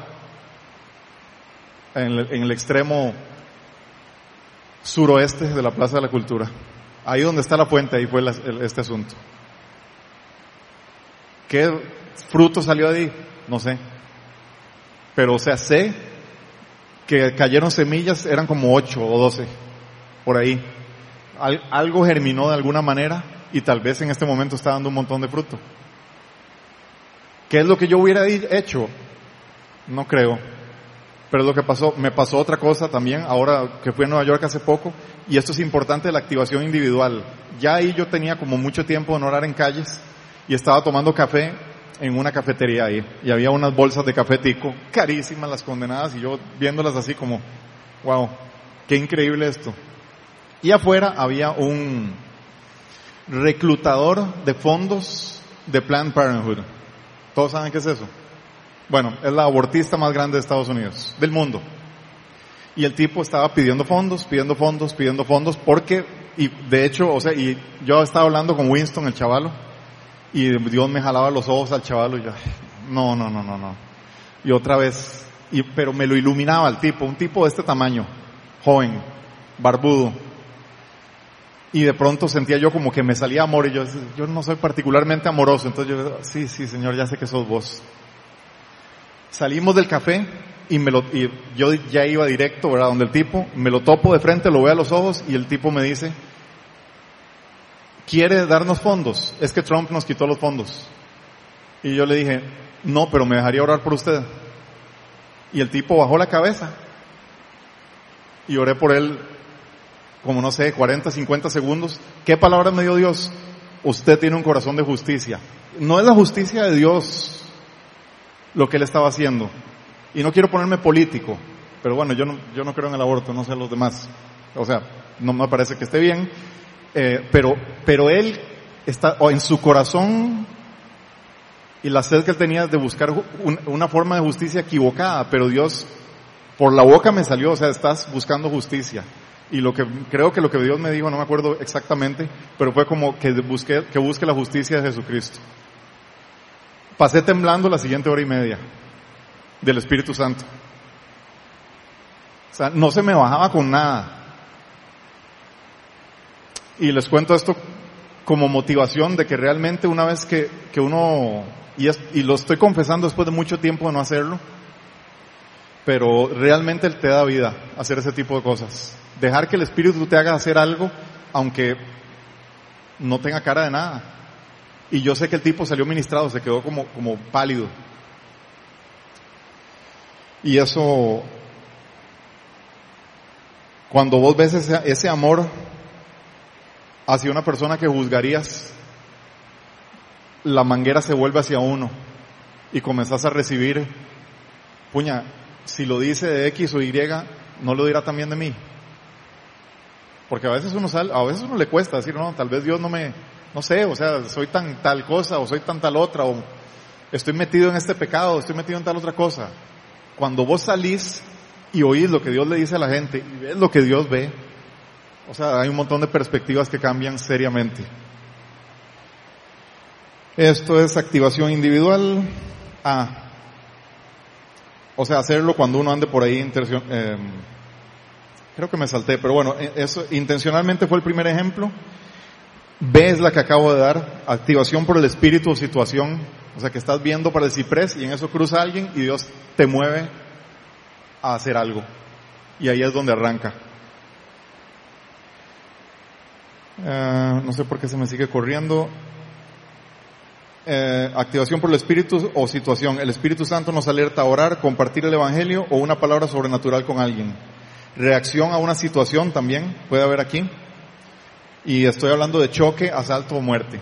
en el, en el extremo suroeste de la Plaza de la Cultura. Ahí donde está la fuente, ahí fue este asunto. ¿Qué fruto salió de ahí? No sé. Pero o sea, sé que cayeron semillas, eran como ocho o doce, por ahí. algo germinó de alguna manera y tal vez en este momento está dando un montón de fruto. ¿Qué es lo que yo hubiera hecho? No creo. Pero lo que pasó, me pasó otra cosa también, ahora que fui a Nueva York hace poco, y esto es importante, la activación individual. Ya ahí yo tenía como mucho tiempo en orar en calles, y estaba tomando café en una cafetería ahí y había unas bolsas de café tico, carísimas las condenadas y yo viéndolas así como, wow, qué increíble esto. Y afuera había un reclutador de fondos de Planned Parenthood. ¿Todos saben qué es eso? Bueno, es la abortista más grande de Estados Unidos, del mundo. Y el tipo estaba pidiendo fondos, pidiendo fondos, pidiendo fondos, porque, y de hecho, o sea, y yo estaba hablando con Winston, el chavalo, y Dios me jalaba los ojos al chavalo y yo, no, no, no, no, no. Y otra vez, pero me lo iluminaba el tipo, un tipo de este tamaño, joven, barbudo. Y de pronto sentía yo como que me salía amor y yo, yo no soy particularmente amoroso, entonces yo, sí, sí, señor, ya sé que sos vos. Salimos del café y me lo, y yo ya iba directo, ¿verdad? Donde el tipo, me lo topo de frente, lo veo a los ojos y el tipo me dice, ¿quiere darnos fondos? Es que Trump nos quitó los fondos. Y yo le dije, no, pero me dejaría orar por usted. Y el tipo bajó la cabeza y oré por él como no sé, 40, 50 segundos. ¿Qué palabra me dio Dios? Usted tiene un corazón de justicia. No es la justicia de Dios lo que él estaba haciendo. Y no quiero ponerme político, pero bueno, yo no, yo no creo en el aborto, no sé los demás. O sea, no me parece que esté bien. Eh, pero, pero él está, o en su corazón y la sed que él tenía de buscar una forma de justicia equivocada, pero Dios por la boca me salió, o sea, estás buscando justicia. Y lo que creo que lo que Dios me dijo, no me acuerdo exactamente, pero fue como que busque, que busque la justicia de Jesucristo. Pasé temblando la siguiente hora y media del Espíritu Santo. O sea, no se me bajaba con nada. Y les cuento esto como motivación de que realmente una vez que, que uno, y, y lo estoy confesando después de mucho tiempo de no hacerlo, pero realmente te da vida hacer ese tipo de cosas. Dejar que el Espíritu te haga hacer algo, aunque no tenga cara de nada. Y yo sé que el tipo salió ministrado, se quedó como, como pálido. Y eso, cuando vos ves ese, ese amor hacia una persona que juzgarías, la manguera se vuelve hacia uno y comenzás a recibir, puña, si lo dice de X o Y, ¿no lo dirá también de mí? Porque a veces uno sale, a veces uno le cuesta decir, no, tal vez Dios no me, no sé, o sea, soy tan tal cosa o soy tan tal otra o estoy metido en este pecado, estoy metido en tal otra cosa. Cuando vos salís y oís lo que Dios le dice a la gente y ves lo que Dios ve, o sea, hay un montón de perspectivas que cambian seriamente. Esto es activación individual. Ah, o sea, hacerlo cuando uno ande por ahí, eh, creo que me salté, pero bueno, e, eso intencionalmente fue el primer ejemplo. B es la que acabo de dar, activación por el espíritu o situación, o sea que estás viendo para el ciprés y en eso cruza alguien y Dios te mueve a hacer algo. Y ahí es donde arranca. Eh, no sé por qué se me sigue corriendo. Eh, activación por el Espíritu o situación. El Espíritu Santo nos alerta a orar, compartir el Evangelio o una palabra sobrenatural con alguien. Reacción a una situación también puede haber aquí. Y estoy hablando de choque, asalto o muerte.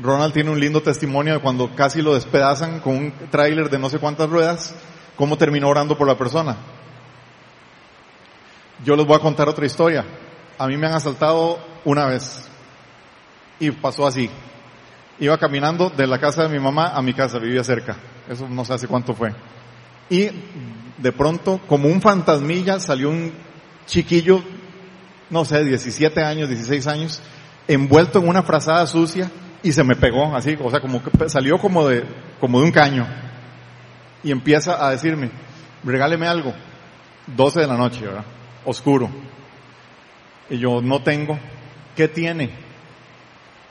Ronald tiene un lindo testimonio de cuando casi lo despedazan con un tráiler de no sé cuántas ruedas, cómo terminó orando por la persona. Yo les voy a contar otra historia. A mí me han asaltado una vez y pasó así. Iba caminando de la casa de mi mamá a mi casa, vivía cerca. Eso no sé hace cuánto fue. Y de pronto, como un fantasmilla, salió un chiquillo, no sé, 17 años, 16 años, envuelto en una frazada sucia y se me pegó así, o sea, como que salió como de, como de un caño. Y empieza a decirme, regáleme algo. 12 de la noche, ¿verdad? Oscuro. Y yo no tengo. ¿Qué tiene?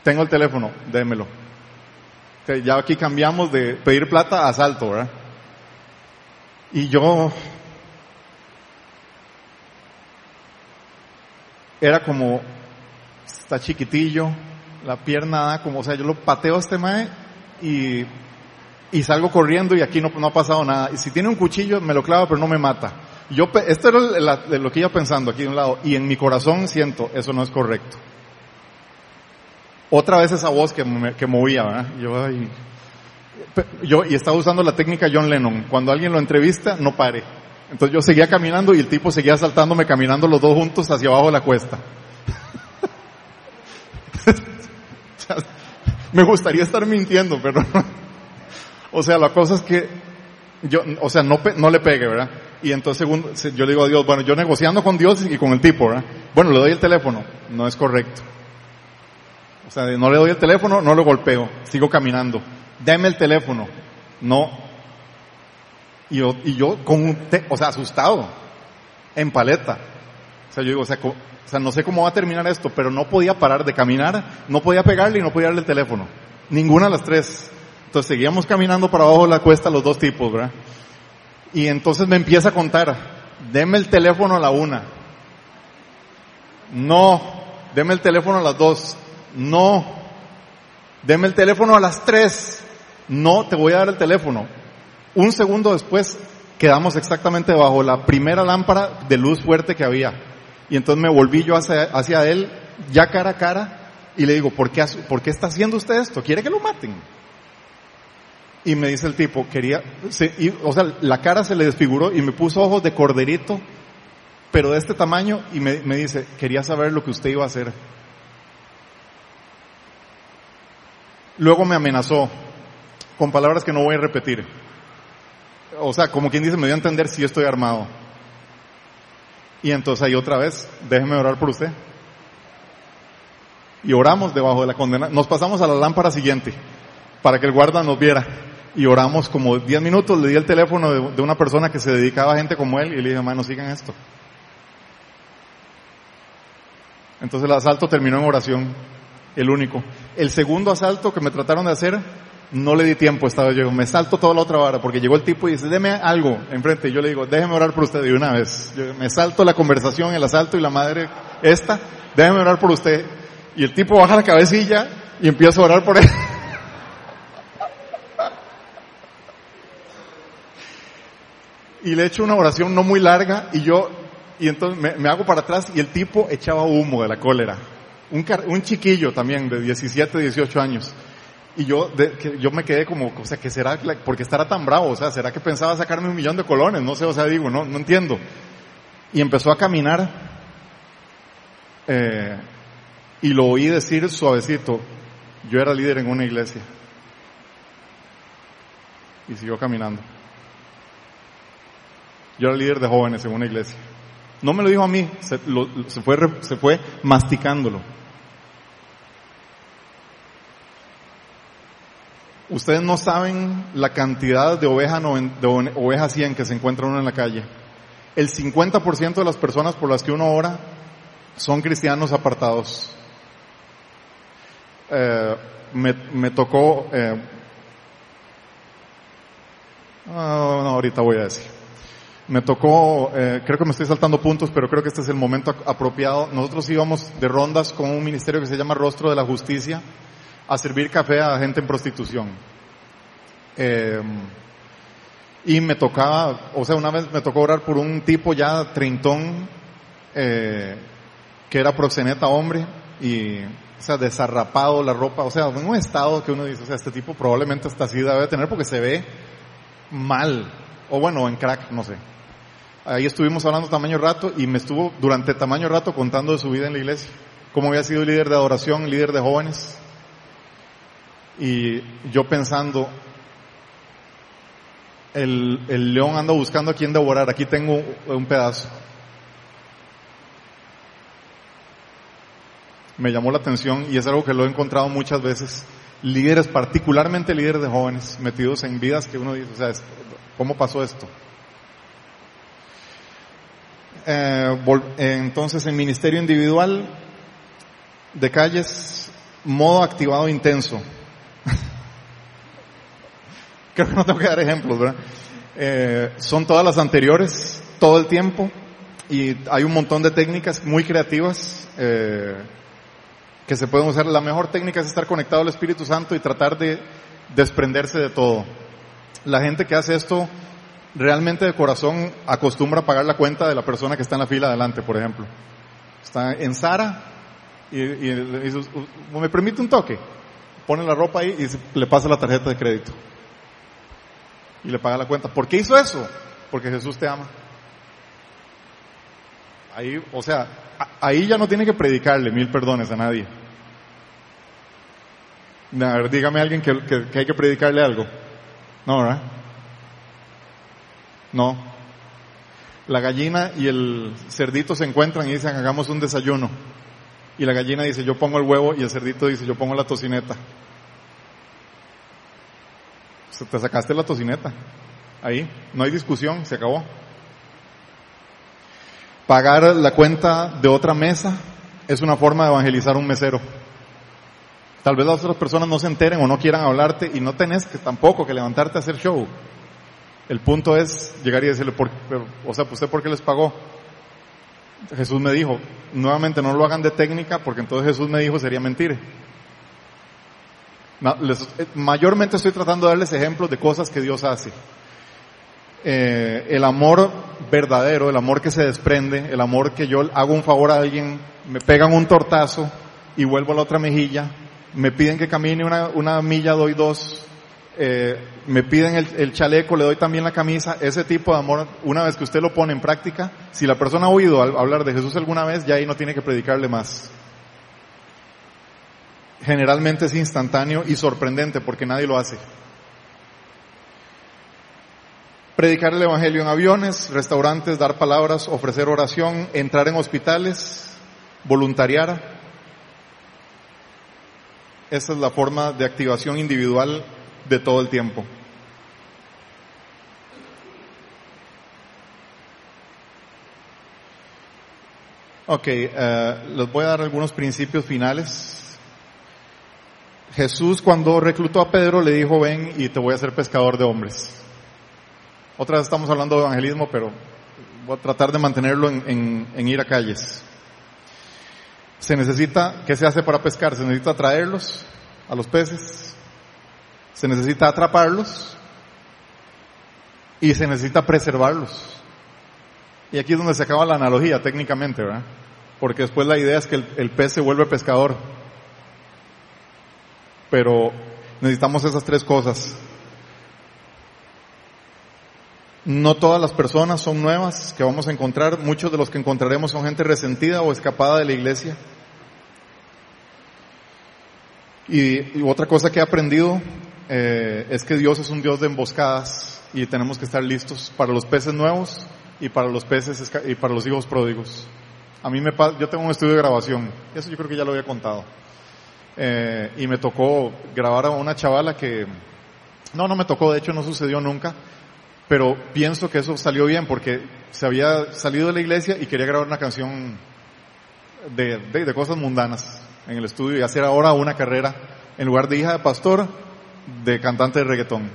tengo el teléfono, démelo. Ya aquí cambiamos de pedir plata a asalto, ¿verdad? Y yo era como, está chiquitillo, la pierna da como, o sea, yo lo pateo a este mae y, y salgo corriendo y aquí no, no ha pasado nada. Y si tiene un cuchillo, me lo clava, pero no me mata. Yo, esto era lo que iba pensando aquí de un lado, y en mi corazón siento, eso no es correcto. Otra vez esa voz que, que movía, ¿verdad? Yo, yo, y estaba usando la técnica John Lennon. Cuando alguien lo entrevista, no pare. Entonces yo seguía caminando y el tipo seguía saltándome caminando los dos juntos hacia abajo de la cuesta. Me gustaría estar mintiendo, pero O sea, la cosa es que yo, o sea, no, no le pegue, ¿verdad? Y entonces según, yo le digo a Dios, bueno, yo negociando con Dios y con el tipo, ¿verdad? Bueno, le doy el teléfono. No es correcto. O sea, no le doy el teléfono, no lo golpeo. Sigo caminando. Deme el teléfono. No. Y yo, y yo con un, o sea, asustado. En paleta. O sea, yo digo, o sea, o sea, no sé cómo va a terminar esto, pero no podía parar de caminar, no podía pegarle y no podía darle el teléfono. Ninguna de las tres. Entonces seguíamos caminando para abajo de la cuesta los dos tipos, ¿verdad? Y entonces me empieza a contar, deme el teléfono a la una. No, deme el teléfono a las dos. No, deme el teléfono a las tres. No, te voy a dar el teléfono. Un segundo después quedamos exactamente bajo la primera lámpara de luz fuerte que había. Y entonces me volví yo hacia, él, ya cara a cara, y le digo, ¿por qué, ¿por qué está haciendo usted esto? ¿Quiere que lo maten? Y me dice el tipo, quería, o sea, la cara se le desfiguró y me puso ojos de corderito, pero de este tamaño, y me, me dice, quería saber lo que usted iba a hacer. Luego me amenazó con palabras que no voy a repetir. O sea, como quien dice, me dio a entender si yo estoy armado. Y entonces ahí otra vez, déjeme orar por usted. Y oramos debajo de la condena. Nos pasamos a la lámpara siguiente para que el guarda nos viera. Y oramos como 10 minutos, le di el teléfono de, de, una persona que se dedicaba a gente como él y le dije, hermano, sigan esto. Entonces el asalto terminó en oración, el único. El segundo asalto que me trataron de hacer, no le di tiempo, estaba yo, me salto toda la otra vara, porque llegó el tipo y dice, deme algo enfrente, y yo le digo, déjeme orar por usted de una vez. Yo, me salto la conversación, el asalto y la madre, esta, déjeme orar por usted. Y el tipo baja la cabecilla y empieza a orar por él. y le echo una oración no muy larga y yo, y entonces me, hago para atrás y el tipo echaba humo de la cólera. Un, un chiquillo también de 17, 18 años. Y yo, yo me quedé como, o sea, que será, porque estará tan bravo? O sea, ¿será que pensaba sacarme un millón de colones? No sé, o sea, digo, no, no entiendo. Y empezó a caminar, eh, y lo oí decir suavecito, yo era líder en una iglesia. Y siguió caminando. Yo era líder de jóvenes en una iglesia. No me lo dijo a mí, se, fue, se fue masticándolo. Ustedes no saben la cantidad de ovejas de oveja 100 que se encuentra uno en la calle. El 50% de las personas por las que uno ora son cristianos apartados. Eh, me, me, tocó, oh, no, ahorita voy a decir. Me tocó, eh, creo que me estoy saltando puntos, pero creo que este es el momento apropiado. Nosotros íbamos de rondas con un ministerio que se llama Rostro de la Justicia a servir café a gente en prostitución. Eh, y me tocaba, o sea, una vez me tocó orar por un tipo ya treintón, eh, que era proxeneta hombre, y, o sea, desarrapado la ropa, o sea, en un estado que uno dice, o sea, este tipo probablemente hasta así debe tener porque se ve mal, o bueno, en crack, no sé. Ahí estuvimos hablando tamaño rato y me estuvo durante tamaño rato contando de su vida en la iglesia, cómo había sido líder de adoración, líder de jóvenes, y yo pensando, el, el, león anda buscando a quien devorar, aquí tengo un pedazo. Me llamó la atención y es algo que lo he encontrado muchas veces. Líderes, particularmente líderes de jóvenes, metidos en vidas que uno dice, o sea, ¿cómo pasó esto? Eh, entonces, en ministerio individual de calles, modo activado intenso. Creo que no tengo que dar ejemplos, ¿verdad? Eh, son todas las anteriores, todo el tiempo, y hay un montón de técnicas muy creativas eh, que se pueden usar. La mejor técnica es estar conectado al Espíritu Santo y tratar de desprenderse de todo. La gente que hace esto realmente de corazón acostumbra a pagar la cuenta de la persona que está en la fila adelante, por ejemplo. Está en Sara y, y, y me permite un toque pone la ropa ahí y le pasa la tarjeta de crédito. Y le paga la cuenta. ¿Por qué hizo eso? Porque Jesús te ama. Ahí, o sea, ahí ya no tiene que predicarle mil perdones a nadie. A ver, dígame a alguien que, que, que hay que predicarle algo. No, ¿verdad? No. La gallina y el cerdito se encuentran y dicen, hagamos un desayuno. Y la gallina dice, yo pongo el huevo y el cerdito dice, yo pongo la tocineta. Te sacaste la tocineta. Ahí, no hay discusión, se acabó. Pagar la cuenta de otra mesa es una forma de evangelizar un mesero. Tal vez las otras personas no se enteren o no quieran hablarte y no tenés que tampoco que levantarte a hacer show. El punto es llegar y decirle, por, o sea, ¿usted por qué les pagó? Jesús me dijo, nuevamente no lo hagan de técnica porque entonces Jesús me dijo sería mentir. Eh, mayormente estoy tratando de darles ejemplos de cosas que Dios hace. Eh, el amor verdadero, el amor que se desprende, el amor que yo hago un favor a alguien, me pegan un tortazo y vuelvo a la otra mejilla, me piden que camine una, milla, doy dos, eh, me piden el, chaleco, le doy también la camisa, ese tipo de amor, una vez que usted lo pone en práctica, si la persona ha oído hablar de Jesús alguna vez, ya ahí no tiene que predicarle más. Generalmente es instantáneo y sorprendente porque nadie lo hace. Predicar el Evangelio en aviones, restaurantes, dar palabras, ofrecer oración, entrar en hospitales, voluntariar. Esa es la forma de activación individual de todo el tiempo. Ok, uh, voy a dar algunos principios finales. Jesús cuando reclutó a Pedro le dijo, ven y te voy a hacer pescador de hombres. Otra vez estamos hablando de evangelismo, pero voy a tratar de mantenerlo en, ir a calles. Se necesita, ¿qué se hace para pescar? Se necesita traerlos a los peces, se necesita atraparlos y se necesita preservarlos. Y aquí es donde se acaba la analogía técnicamente, ¿verdad? Porque después la idea es que el, pez se vuelve pescador. Pero necesitamos esas tres cosas. No todas las personas son nuevas que vamos a encontrar. Muchos de los que encontraremos son gente resentida o escapada de la iglesia. y otra cosa que he aprendido eh, es que Dios es un Dios de emboscadas y tenemos que estar listos para los peces nuevos y para los peces y para los hijos pródigos. A mí me yo tengo un estudio de grabación, eso yo creo que ya lo había contado. Eh, y me tocó grabar a una chavala que, no, no me tocó, de hecho no sucedió nunca, pero pienso que eso salió bien porque se había salido de la iglesia y quería grabar una canción de, de, cosas mundanas en el estudio y hacer ahora una carrera en lugar de hija de pastor, de cantante de reggaetón.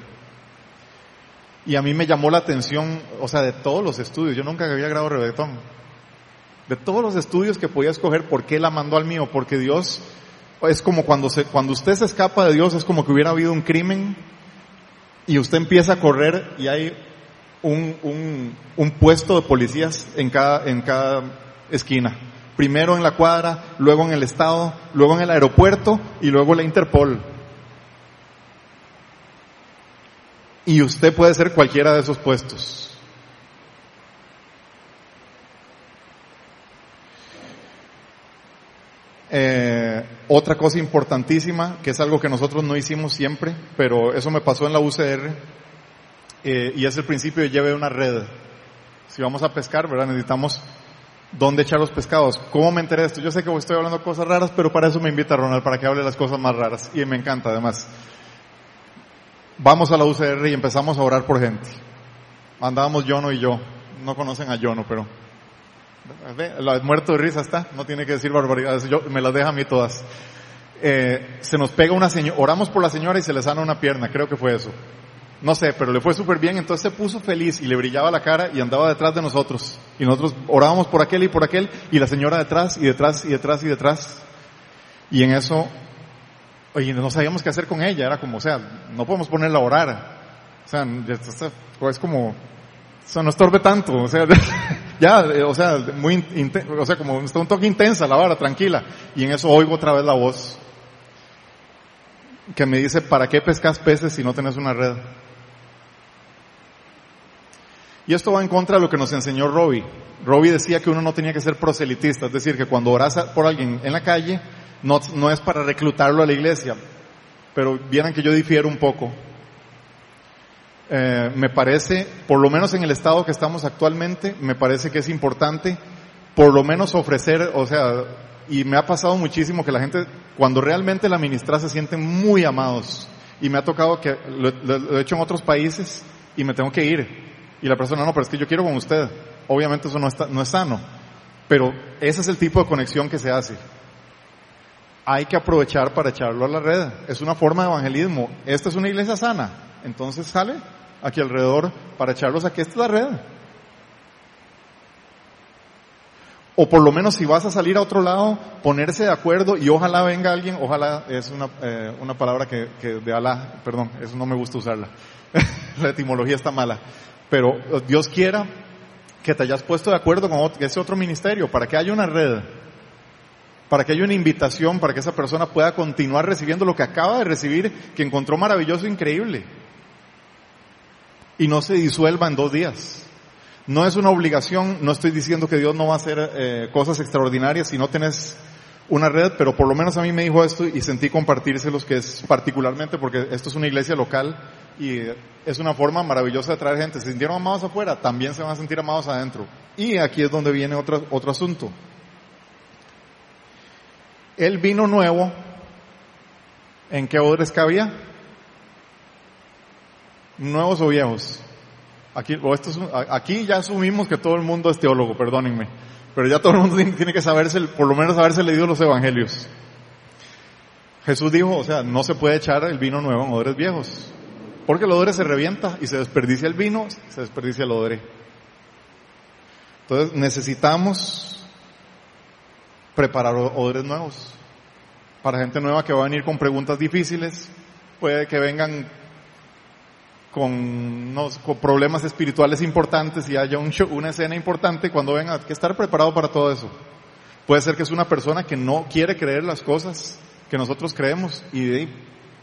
Y a mí me llamó la atención, o sea, de todos los estudios, yo nunca había grabado reggaetón. De todos los estudios que podía escoger, ¿por qué la mandó al mío? Porque Dios, es como cuando, se, cuando usted se escapa de Dios, es como que hubiera habido un crimen y usted empieza a correr y hay un, un, un puesto de policías en cada, en cada esquina. Primero en la cuadra, luego en el estado, luego en el aeropuerto y luego la Interpol. Y usted puede ser cualquiera de esos puestos. Eh, otra cosa importantísima, que es algo que nosotros no hicimos siempre, pero eso me pasó en la UCR, eh, y es el principio de lleve una red. Si vamos a pescar, ¿verdad? Necesitamos dónde echar los pescados. ¿Cómo me enteré de esto? Yo sé que estoy hablando cosas raras, pero para eso me invita Ronald, para que hable las cosas más raras. Y me encanta además vamos a la UCR y empezamos a orar por gente. Andábamos Yono y yo. No conocen a Yono, pero la muerto de risa está, no tiene que decir barbaridades, yo, me las deja a mí todas. Eh, se nos pega una señora, oramos por la señora y se le sana una pierna, creo que fue eso. No sé, pero le fue súper bien, entonces se puso feliz y le brillaba la cara y andaba detrás de nosotros. Y nosotros orábamos por aquel y por aquel y la señora detrás y detrás y detrás y detrás. Y en eso Oye, no sabíamos qué hacer con ella, era como, o sea, no podemos ponerla a orar. O sea, es como, o sea, no estorbe tanto, o sea, ya, o sea, muy, o sea, como está un toque intensa la vara, tranquila. Y en eso oigo otra vez la voz que me dice, ¿para qué pescas peces si no tenés una red? Y esto va en contra de lo que nos enseñó Robbie. Robbie decía que uno no tenía que ser proselitista, es decir, que cuando oras por alguien en la calle, no, no es para reclutarlo a la iglesia, pero vieran que yo difiero un poco. Eh, me parece, por lo menos en el estado que estamos actualmente, me parece que es importante por lo menos ofrecer, o sea, y me ha pasado muchísimo que la gente, cuando realmente la ministra se sienten muy amados, y me ha tocado que lo, he hecho en otros países y me tengo que ir, y la persona, no, pero es que yo quiero con usted. Obviamente eso no, está, no es sano, pero ese es el tipo de conexión que se hace. Hay que aprovechar para echarlo a la red. Es una forma de evangelismo. Esta es una iglesia sana. Entonces sale aquí alrededor para echarlos aquí. Esta es la red. O por lo menos si vas a salir a otro lado, ponerse de acuerdo y ojalá venga alguien, ojalá es una, eh, una palabra que, de Alá, perdón, eso no me gusta usarla. la etimología está mala. Pero eh, Dios quiera que te hayas puesto de acuerdo con otro- ese otro ministerio para que haya una red, para que haya una invitación, para que esa persona pueda continuar recibiendo lo que acaba de recibir, que encontró maravilloso, increíble. Y no se disuelva en dos días. No es una obligación, no estoy diciendo que Dios no va a hacer eh, cosas extraordinarias si no tenés una red, pero por lo menos a mí me dijo esto y sentí compartírselos que es particularmente porque esto es una iglesia local y es una forma maravillosa de traer gente. Se sintieron amados afuera, también se van a sentir amados adentro. Y aquí es donde viene otro, otro asunto. El vino nuevo, ¿en qué odres cabía? ¿Nuevos o viejos? Aquí, o esto es un- a- aquí ya asumimos que todo el mundo es teólogo, perdónenme. Pero ya todo el mundo tiene, que saberse, por lo menos haberse leído los evangelios. Jesús dijo, o sea, no se puede echar el vino nuevo en odres viejos. Porque el odre se revienta y se desperdicia el vino, se desperdicia el odre. Entonces necesitamos preparar odres nuevos. Para gente nueva que va a venir con preguntas difíciles, puede que vengan con, problemas espirituales importantes y haya un show- una escena importante, cuando venga, hay que estar preparado para todo eso. Puede ser que es una persona que no quiere creer las cosas que nosotros creemos y de ahí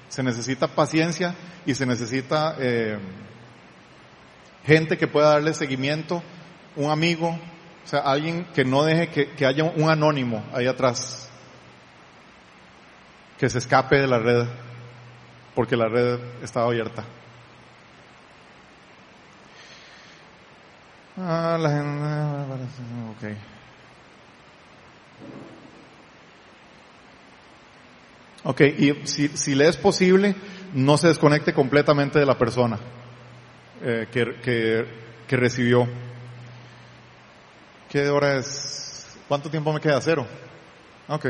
se necesita paciencia y se necesita eh, gente que pueda darle seguimiento, un amigo, o sea, alguien que no deje que, que haya un anónimo ahí atrás, que se escape de la red, porque la red estaba abierta. Ah, la gente, ok. Ok, y si, si le es posible, no se desconecte completamente de la persona eh, que, que, que recibió. ¿Qué hora es? ¿Cuánto tiempo me queda? Cero. Ok.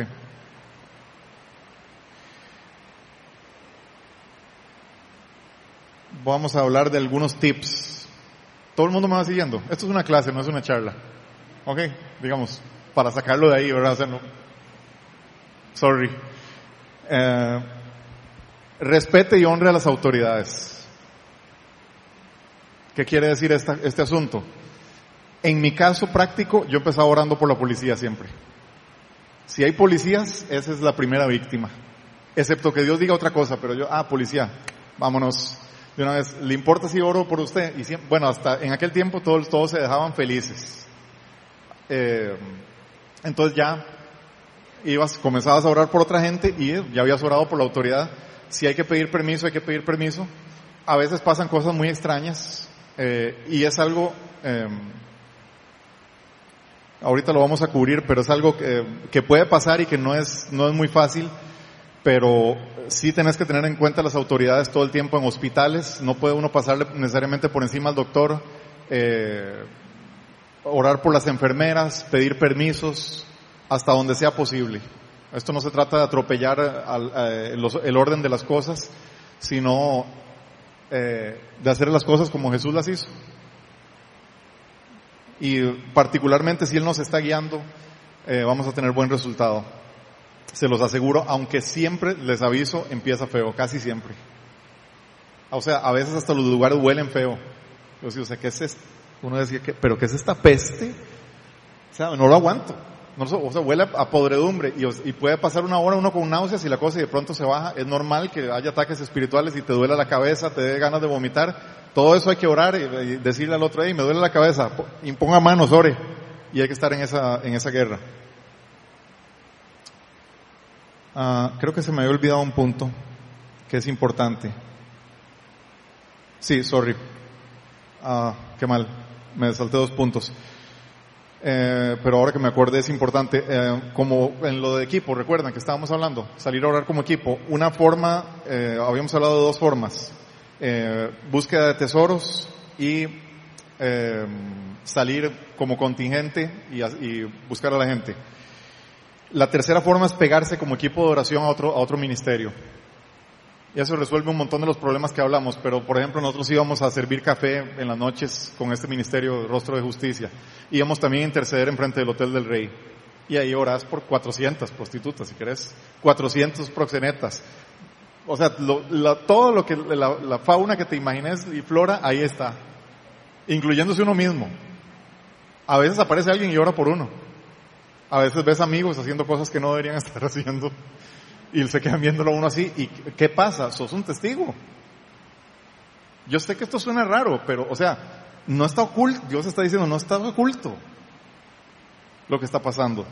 Vamos a hablar de algunos tips. Todo el mundo me va siguiendo. Esto es una clase, no es una charla. Ok, digamos, para sacarlo de ahí, ¿verdad? O sea, no- Sorry. Eh, respete y honre a las autoridades. ¿Qué quiere decir esta- este asunto? En mi caso práctico, yo empezaba orando por la policía siempre. Si hay policías, esa es la primera víctima. Excepto que Dios diga otra cosa, pero yo, ah, policía, vámonos. De una vez, ¿le importa si oro por usted? Y bueno, hasta en aquel tiempo todos, todos se dejaban felices. Eh, entonces ya ibas, comenzabas a orar por otra gente y ya habías orado por la autoridad. Si hay que pedir permiso, hay que pedir permiso. A veces pasan cosas muy extrañas eh, y es algo, eh, ahorita lo vamos a cubrir, pero es algo que, que puede pasar y que no es, no es muy fácil, pero sí tenés que tener en cuenta las autoridades todo el tiempo en hospitales. No puede uno pasarle necesariamente por encima al doctor. eh, orar por las enfermeras, pedir permisos, hasta donde sea posible. Esto no se trata de atropellar al- eh, los- el orden de las cosas, sino eh, de hacer las cosas como Jesús las hizo. Y particularmente si Él nos está guiando, eh, vamos a tener buen resultado. Se los aseguro, aunque siempre, les aviso, empieza feo, casi siempre. O sea, a veces hasta los lugares huelen feo. Yo decía, o sea, ¿qué es esto? Uno decía, ¿qué, ¿pero qué es esta peste? O sea, no lo aguanto. No, o sea, huele a, podredumbre y, puede pasar una hora uno con náuseas y la cosa y de pronto se baja. Es normal que haya ataques espirituales y te duela la cabeza, te dé ganas de vomitar. Todo eso hay que orar y, decirle al otro, hey, me duele la cabeza, po- imponga manos, ore. Y hay que estar en esa, en esa guerra. Ah, creo que se me había olvidado un punto que es importante. Sí, sorry. Ah, qué mal. Me salté dos puntos. Eh, pero ahora que me acuerdo es importante, eh, como en lo de equipo, recuerdan que estábamos hablando, salir a orar como equipo. Una forma, eh, habíamos hablado de dos formas, eh, búsqueda de tesoros y eh, salir como contingente y, buscar a la gente. La tercera forma es pegarse como equipo de oración a otro, a otro ministerio. Y eso resuelve un montón de los problemas que hablamos, pero por ejemplo nosotros íbamos a servir café en las noches con este ministerio Rostro de Justicia. Íbamos también a interceder en frente del Hotel del Rey. Y ahí orás por 400 prostitutas, si querés, 400 proxenetas. O sea, lo, la, todo lo que, la, la fauna que te imagines y flora, ahí está. Incluyéndose uno mismo. A veces aparece alguien y ora por uno. A veces ves amigos haciendo cosas que no deberían estar haciendo y se quedan viéndolo uno así. ¿Y qué pasa? Sos un testigo. Yo sé que esto suena raro, pero, o sea, no está oculto. Dios está diciendo, no está oculto lo que está pasando.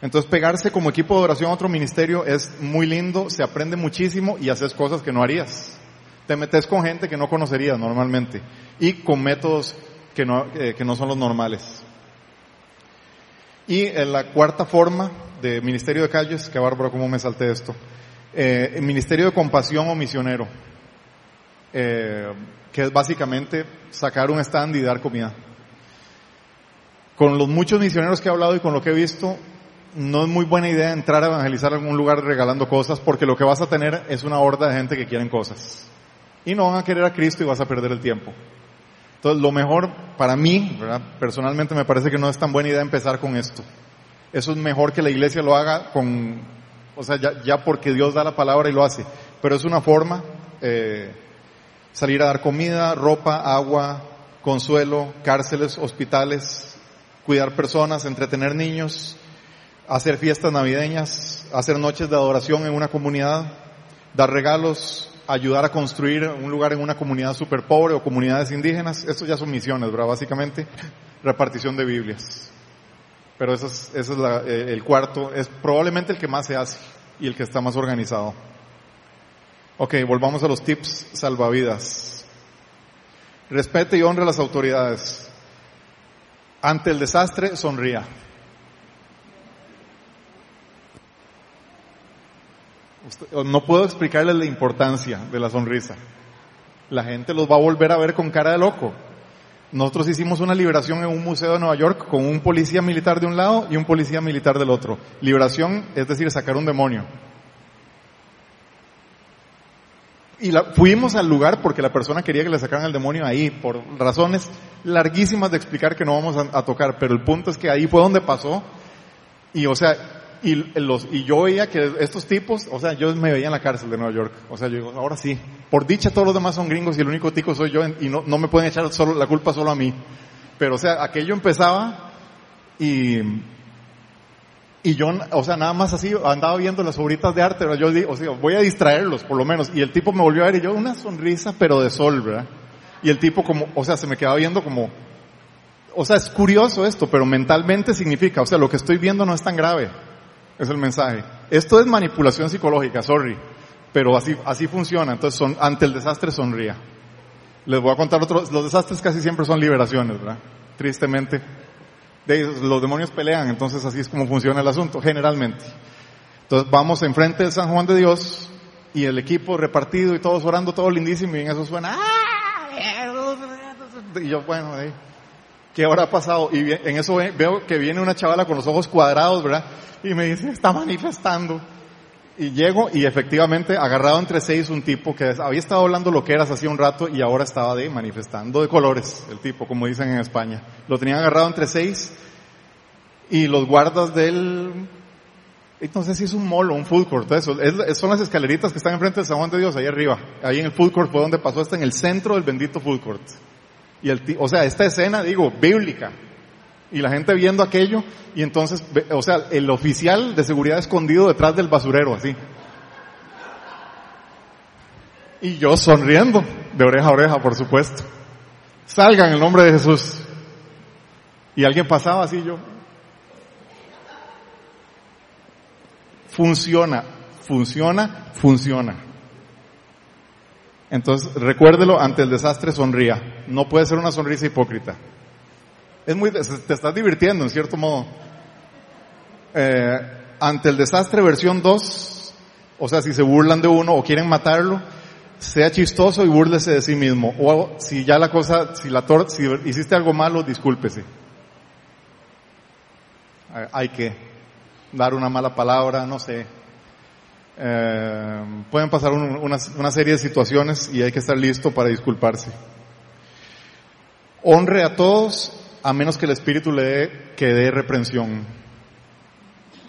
Entonces, pegarse como equipo de oración a otro ministerio es muy lindo, se aprende muchísimo y haces cosas que no harías. Te metes con gente que no conocerías normalmente y con métodos que no, eh, que no son los normales. Y en la cuarta forma de ministerio de calles, que bárbaro cómo me salté esto, eh, el ministerio de compasión o misionero, eh, que es básicamente sacar un stand y dar comida. Con los muchos misioneros que he hablado y con lo que he visto, no es muy buena idea entrar a evangelizar algún lugar regalando cosas porque lo que vas a tener es una horda de gente que quieren cosas. Y no van a querer a Cristo y vas a perder el tiempo. Entonces, lo mejor para mí, personalmente me parece que no es tan buena idea empezar con esto. Eso es mejor que la iglesia lo haga con, o sea, ya, ya porque Dios da la palabra y lo hace. Pero es una forma, eh, salir a dar comida, ropa, agua, consuelo, cárceles, hospitales, cuidar personas, entretener niños, hacer fiestas navideñas, hacer noches de adoración en una comunidad, dar regalos, ayudar a construir un lugar en una comunidad súper pobre o comunidades indígenas. Estos ya son misiones, ¿verdad? Básicamente, repartición de Biblias. Pero ese es, ese es la, eh, el cuarto, es probablemente el que más se hace y el que está más organizado. Ok, volvamos a los tips salvavidas. Respete y honre a las autoridades. Ante el desastre, sonría. No puedo explicarles la importancia de la sonrisa. La gente los va a volver a ver con cara de loco. Nosotros hicimos una liberación en un museo de Nueva York con un policía militar de un lado y un policía militar del otro. Liberación es decir, sacar un demonio. Y fuimos al lugar porque la persona quería que le sacaran el demonio ahí, por razones larguísimas de explicar que no vamos a, a tocar, pero el punto es que ahí fue donde pasó. Y o sea, y, los, y yo veía que estos tipos, o sea, yo me veía en la cárcel de Nueva York. O sea, yo digo, ahora sí. Por dicha todos los demás son gringos y el único tico soy yo y no, no me pueden echar solo, la culpa solo a mí. Pero o sea, aquello empezaba y, y yo, o sea, nada más así andaba viendo las obritas de arte, yo digo, o sea, voy a distraerlos por lo menos. Y el tipo me volvió a ver y yo una sonrisa pero de sol, ¿verdad? Y el tipo como, o sea, se me quedaba viendo como, o sea, es curioso esto, pero mentalmente significa, o sea, lo que estoy viendo no es tan grave es el mensaje. Esto es manipulación psicológica, sorry, pero así, así funciona. Entonces, son, ante el desastre sonría. Les voy a contar otros, los desastres casi siempre son liberaciones, ¿verdad? Tristemente. De, los demonios pelean, entonces así es como funciona el asunto, generalmente. Entonces vamos enfrente de San Juan de Dios y el equipo repartido y todos orando, todo lindísimo y en eso suena, y yo, bueno, ahí. ¿Qué habrá pasado? Y en eso veo que viene una chavala con los ojos cuadrados, ¿verdad? Y me dice, está manifestando. Y llego y efectivamente agarrado entre seis un tipo que había estado hablando lo que eras hacía un rato y ahora estaba de manifestando de colores, el tipo, como dicen en España. Lo tenían agarrado entre seis y los guardas del, sé si es un mall o un food court, eso, es, son las escaleritas que están enfrente del San Juan de Dios, ahí arriba. Ahí en el food court fue donde pasó, está en el centro del bendito food court. Y el, o sea, esta escena, digo, bíblica. Y la gente viendo aquello, y entonces, o sea, el oficial de seguridad escondido detrás del basurero, así. Y yo sonriendo, de oreja a oreja, por supuesto. Salgan en el nombre de Jesús. Y alguien pasaba así yo. Funciona, funciona, funciona. Entonces, recuérdelo, ante el desastre sonría. No puede ser una sonrisa hipócrita. Es muy, te estás divirtiendo en cierto modo. Eh, ante el desastre versión 2, o sea, si se burlan de uno o quieren matarlo, sea chistoso y búrlese de sí mismo. O si ya la cosa, si la tor si hiciste algo malo, discúlpese. Hay que dar una mala palabra, no sé. Eh, pueden pasar una, serie de situaciones y hay que estar listo para disculparse. Honre a todos a menos que el Espíritu le dé que dé reprensión.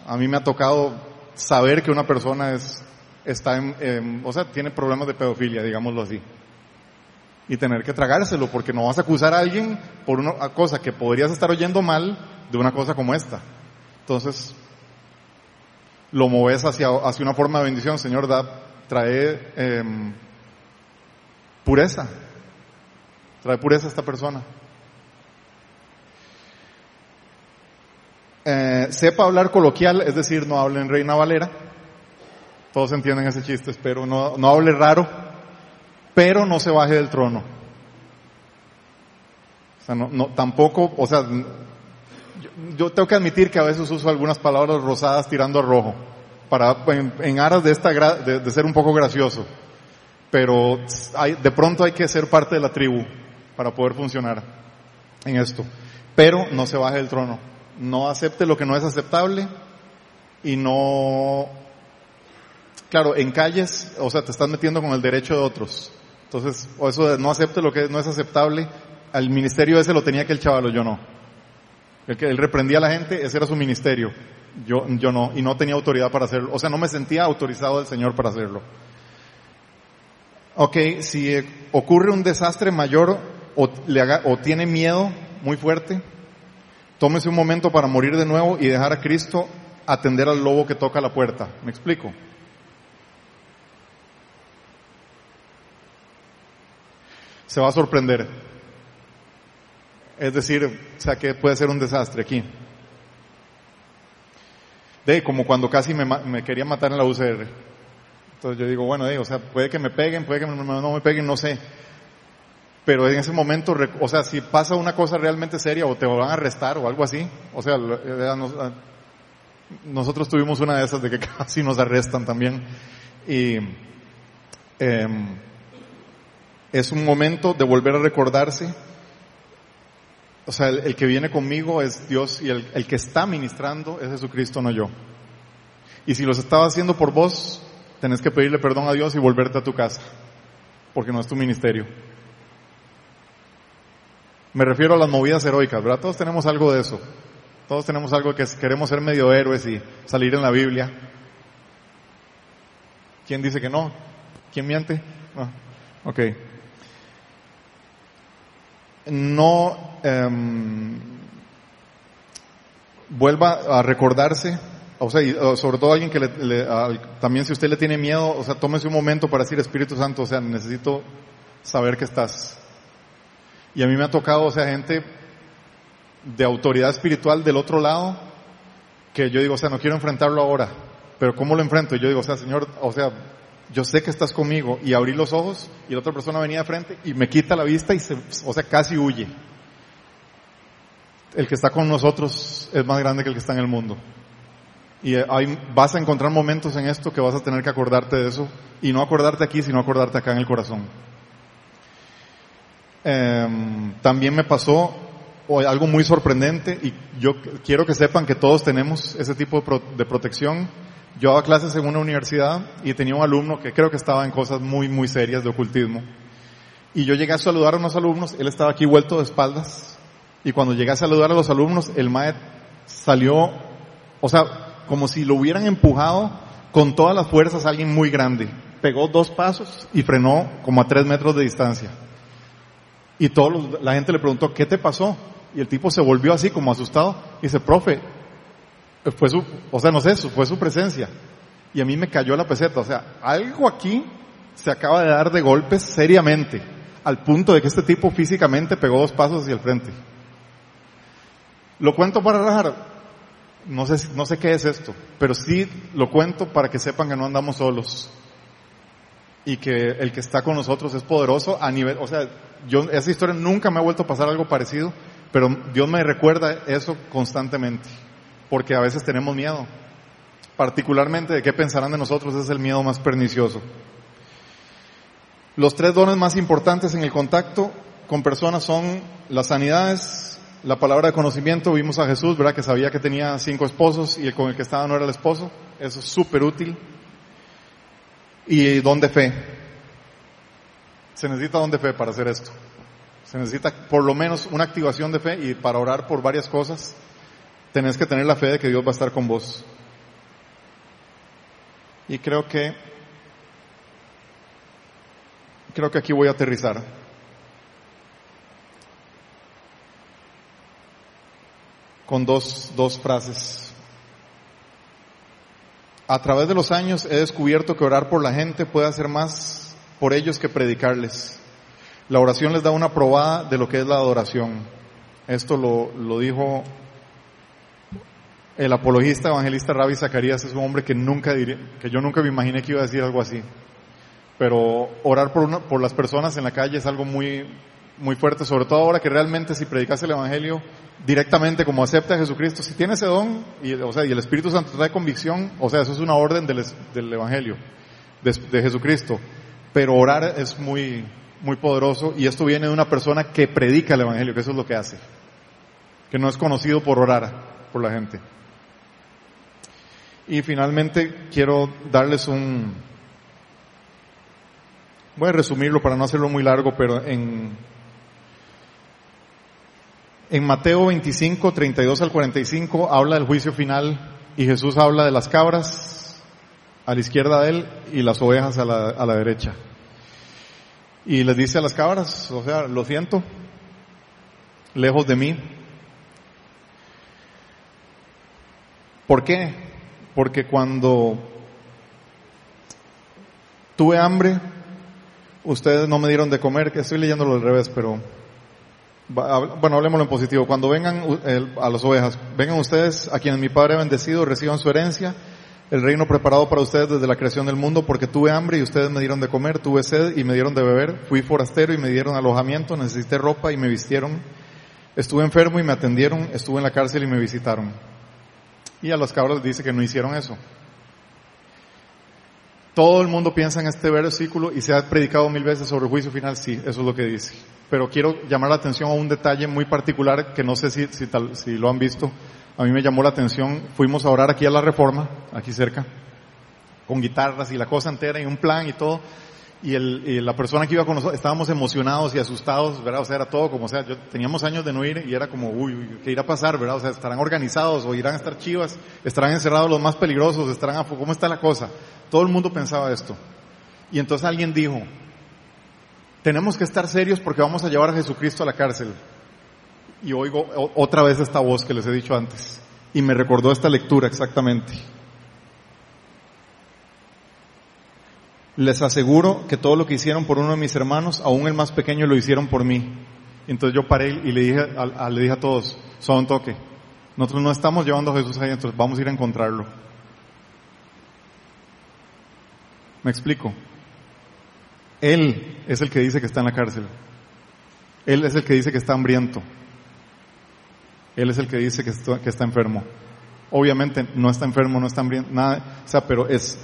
A mí me ha tocado saber que una persona es, está en, o sea, tiene problemas de pedofilia, digámoslo así. Y tener que tragárselo porque no vas a acusar a alguien por una cosa que podrías estar oyendo mal de una cosa como esta. Entonces, lo moves hacia, hacia una forma de bendición. Señor, da, trae em, pureza. Trae pureza a esta persona. Eh, sepa hablar coloquial, es decir, no hable en Reina Valera. Todos entienden ese chiste, espero. No, no hable raro, pero no se baje del trono. O sea, no, no tampoco, o sea, yo, tengo que admitir que a veces uso algunas palabras rosadas tirando a rojo, para, en, aras de esta, de, de, ser un poco gracioso. Pero de pronto hay que ser parte de la tribu para poder funcionar en esto. Pero no se baje del trono no acepte lo que no es aceptable y no, claro, en calles, o sea, te estás metiendo con el derecho de otros. Entonces, o eso de no acepte lo que no es aceptable, al ministerio ese lo tenía que el chavalo, yo no. El que él reprendía a la gente, ese era su ministerio. Yo, yo no, y no tenía autoridad para hacerlo. O sea, no me sentía autorizado del Señor para hacerlo. Ok, si ocurre un desastre mayor o, le haga, o tiene miedo muy fuerte, Tómese un momento para morir de nuevo y dejar a Cristo atender al lobo que toca la puerta. ¿Me explico? Se va a sorprender. Es decir, o sea que puede ser un desastre aquí. De como cuando casi me, quería matar en la UCR. Entonces yo digo, bueno, o sea, puede que me peguen, puede que no me peguen, no sé pero en ese momento, o sea, si pasa una cosa realmente seria o te van a arrestar o algo así, o sea, ah, nosotros tuvimos una de esas de que casi nos arrestan también y em, es un momento de volver a recordarse, o sea, el, que viene conmigo es Dios y el, que está ministrando es Jesucristo, no yo. Y si los estaba haciendo por vos, tenés que pedirle perdón a Dios y volverte a tu casa, porque no es tu ministerio. Me refiero a las movidas heroicas, ¿verdad? Todos tenemos algo de eso. Todos tenemos algo que queremos ser medio héroes y salir en la Biblia. ¿Quién dice que no? ¿Quién miente? No. Ok. No em, vuelva a recordarse, o sea, sobre todo alguien que también si usted le tiene miedo, o sea, tómese un momento para decir Espíritu Santo, o sea, necesito saber que estás y a mí me ha tocado, o sea, gente de autoridad espiritual del otro lado, que yo digo, o sea, no quiero enfrentarlo ahora, pero ¿cómo lo enfrento? Y yo digo, o sea, Señor, o sea, yo sé que estás conmigo, y abrí los ojos, y la otra persona venía de frente, y me quita la vista, y se, o sea, casi huye. El que está con nosotros es más grande que el que está en el mundo. Y hay, vas a encontrar momentos en esto que vas a tener que acordarte de eso, y no acordarte aquí, sino acordarte acá en el corazón. Em, también me pasó algo muy sorprendente y yo quiero que sepan que todos tenemos ese tipo de, protección. Yo daba clases en una universidad y tenía un alumno que creo que estaba en cosas muy, muy serias de ocultismo. Y yo llegué a saludar a unos alumnos, él estaba aquí vuelto de espaldas. Y cuando llegué a saludar a los alumnos, el maestro salió, o sea, como si lo hubieran empujado con todas las fuerzas a alguien muy grande. Pegó dos pasos y frenó como a tres metros de distancia. Y todo la gente le preguntó, ¿qué te pasó? Y el tipo se volvió así como asustado y dice, profe, fue su, o sea, no sé, fue su presencia. Y a mí me cayó la peseta. O sea, algo aquí se acaba de dar de golpes seriamente, al punto de que este tipo físicamente pegó dos pasos hacia el frente. Lo cuento para rajar. No sé, no sé qué es esto, pero sí lo cuento para que sepan que no andamos solos. y que el que está con nosotros es poderoso a nivel, o sea, yo, esa historia nunca me ha vuelto a pasar algo parecido, pero Dios me recuerda eso constantemente, porque a veces tenemos miedo, particularmente de qué pensarán de nosotros es el miedo más pernicioso. Los tres dones más importantes en el contacto con personas son las sanidades, la palabra de conocimiento, vimos a Jesús, ¿verdad? Que sabía que tenía cinco esposos y el con el que estaba no era el esposo, eso es súper útil. Y don de fe. Se necesita don de fe para hacer esto. Se necesita por lo menos una activación de fe y para orar por varias cosas tenés que tener la fe de que Dios va a estar con vos. Y creo que creo que aquí voy a aterrizar. Con dos, dos frases. A través de los años he descubierto que orar por la gente puede hacer más por ellos que predicarles. La oración les da una probada de lo que es la adoración. Esto lo, lo dijo el apologista evangelista Rabbi Zacarías, es un hombre que nunca diré, que yo nunca me imaginé que iba a decir algo así. Pero orar por, una, por las personas en la calle es algo muy, muy fuerte, sobre todo ahora que realmente si predicas el evangelio directamente como acepta a Jesucristo, si tiene ese don, y, o sea, y el Espíritu Santo trae convicción, o sea, eso es una orden del, del evangelio, de, de Jesucristo. Pero orar es muy, muy poderoso y esto viene de una persona que predica el Evangelio, que eso es lo que hace, que no es conocido por orar por la gente. Y finalmente quiero darles un, voy a resumirlo para no hacerlo muy largo, pero en, en Mateo 25, 32 al 45 habla del juicio final y Jesús habla de las cabras a la izquierda de él y las ovejas a la, derecha. Y les dice a las cabras, o sea, lo siento, lejos de mí. ¿Por qué? Porque cuando tuve hambre, ustedes no me dieron de comer, que estoy leyéndolo al revés, pero bueno, hablemoslo en positivo. Cuando vengan a las ovejas, vengan ustedes a quienes mi Padre ha bendecido, reciban su herencia el reino preparado para ustedes desde la creación del mundo, porque tuve hambre y ustedes me dieron de comer, tuve sed y me dieron de beber, fui forastero y me dieron alojamiento, necesité ropa y me vistieron, estuve enfermo y me atendieron, estuve en la cárcel y me visitaron. Y a las cabras dice que no hicieron eso. Todo el mundo piensa en este versículo y se ha predicado mil veces sobre el juicio final, sí, eso es lo que dice. Pero quiero llamar la atención a un detalle muy particular que no sé si, si, tal, si lo han visto a mí me llamó la atención, fuimos a orar aquí a la Reforma, aquí cerca, con guitarras y la cosa entera y un plan y todo, y, el, y la persona que iba con nosotros, estábamos emocionados y asustados, ¿verdad? O sea, era todo como, o sea, yo, teníamos años de no ir y era como, uy, uy, ¿qué irá a pasar, verdad? O sea, estarán organizados o irán a estar chivas, estarán encerrados los más peligrosos, estarán a, ¿cómo está la cosa? Todo el mundo pensaba esto. Y entonces alguien dijo, tenemos que estar serios porque vamos a llevar a Jesucristo a la cárcel y oigo otra vez esta voz que les he dicho antes. Y me recordó esta lectura exactamente. Les aseguro que todo lo que hicieron por uno de mis hermanos, aún el más pequeño, lo hicieron por mí. Entonces yo paré y le dije a, le dije a todos, son toque. Nosotros no estamos llevando a Jesús ahí, entonces vamos a ir a encontrarlo. ¿Me explico? Él es el que dice que está en la cárcel. Él es el que dice que está hambriento. Él es el que dice que está, enfermo. Obviamente no está enfermo, no está hambriento, nada, o sea, pero es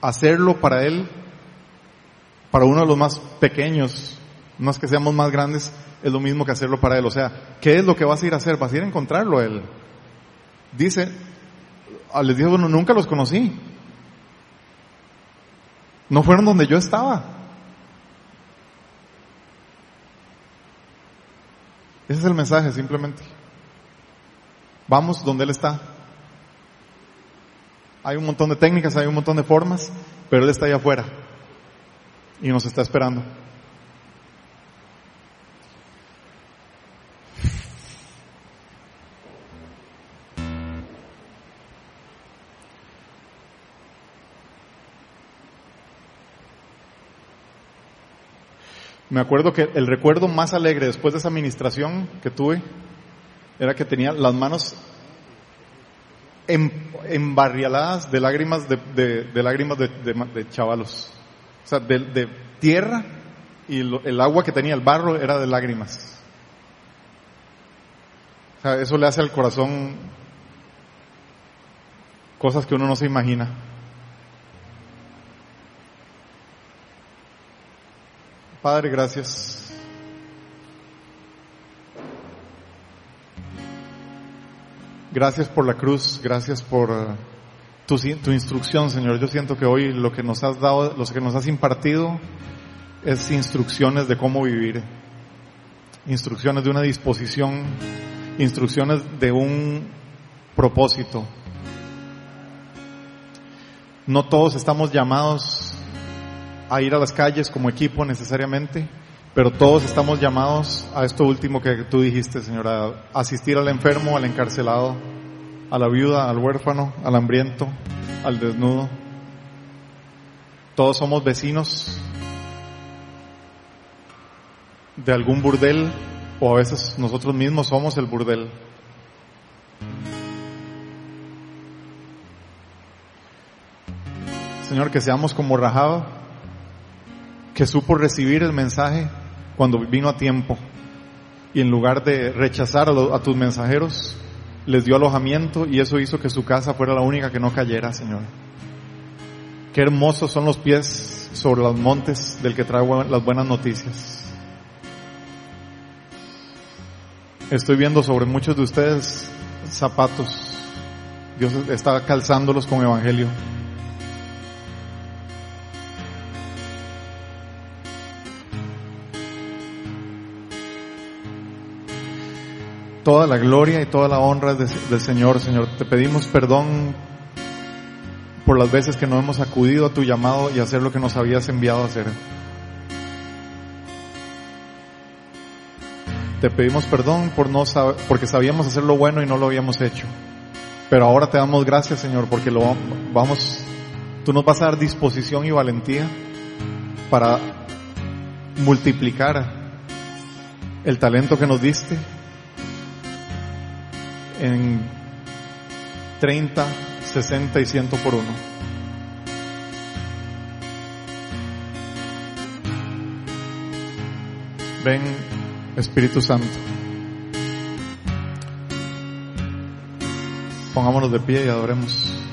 hacerlo para Él, para uno de los más pequeños, no es que seamos más grandes, es lo mismo que hacerlo para Él. O sea, ¿qué es lo que vas a ir a hacer? Vas a ir a encontrarlo a Él. Dice, ah, les dijo, bueno, nunca los conocí. No fueron donde yo estaba. Ese es el mensaje, simplemente. Vamos donde Él está. Hay un montón de técnicas, hay un montón de formas, pero Él está allá afuera y nos está esperando. Me acuerdo que el recuerdo más alegre después de esa administración que tuve era que tenía las manos em, embarrialadas de lágrimas de, de, lágrimas de, chavalos. O sea, de, tierra y el agua que tenía el barro era de lágrimas. O sea, eso le hace al corazón cosas que uno no se imagina. Padre, gracias. Gracias por la cruz, gracias por tu, tu instrucción, Señor. Yo siento que hoy lo que nos has dado, lo que nos has impartido es instrucciones de cómo vivir, instrucciones de una disposición, instrucciones de un propósito. No todos estamos llamados a ir a las calles como equipo necesariamente, pero todos estamos llamados a esto último que tú dijiste, Señora, asistir al enfermo, al encarcelado, a la viuda, al huérfano, al hambriento, al desnudo. Todos somos vecinos de algún burdel o a veces nosotros mismos somos el burdel. Señor, que seamos como Rahab, que supo recibir el mensaje cuando vino a tiempo y en lugar de rechazar a, tus mensajeros, les dio alojamiento y eso hizo que su casa fuera la única que no cayera, Señor. Qué hermosos son los pies sobre los montes del que trae las buenas noticias. Estoy viendo sobre muchos de ustedes zapatos. Dios está calzándolos con evangelio. Toda la gloria y toda la honra del Señor, Señor. Te pedimos perdón por las veces que no hemos acudido a tu llamado y hacer lo que nos habías enviado a hacer. Te pedimos perdón por no sab- porque sabíamos hacer lo bueno y no lo habíamos hecho. Pero ahora te damos gracias, Señor, porque lo vamos, tú nos vas a dar disposición y valentía para multiplicar el talento que nos diste en 30, 60 y 100 por uno. Ven, Espíritu Santo. Pongámonos de pie y adoremos.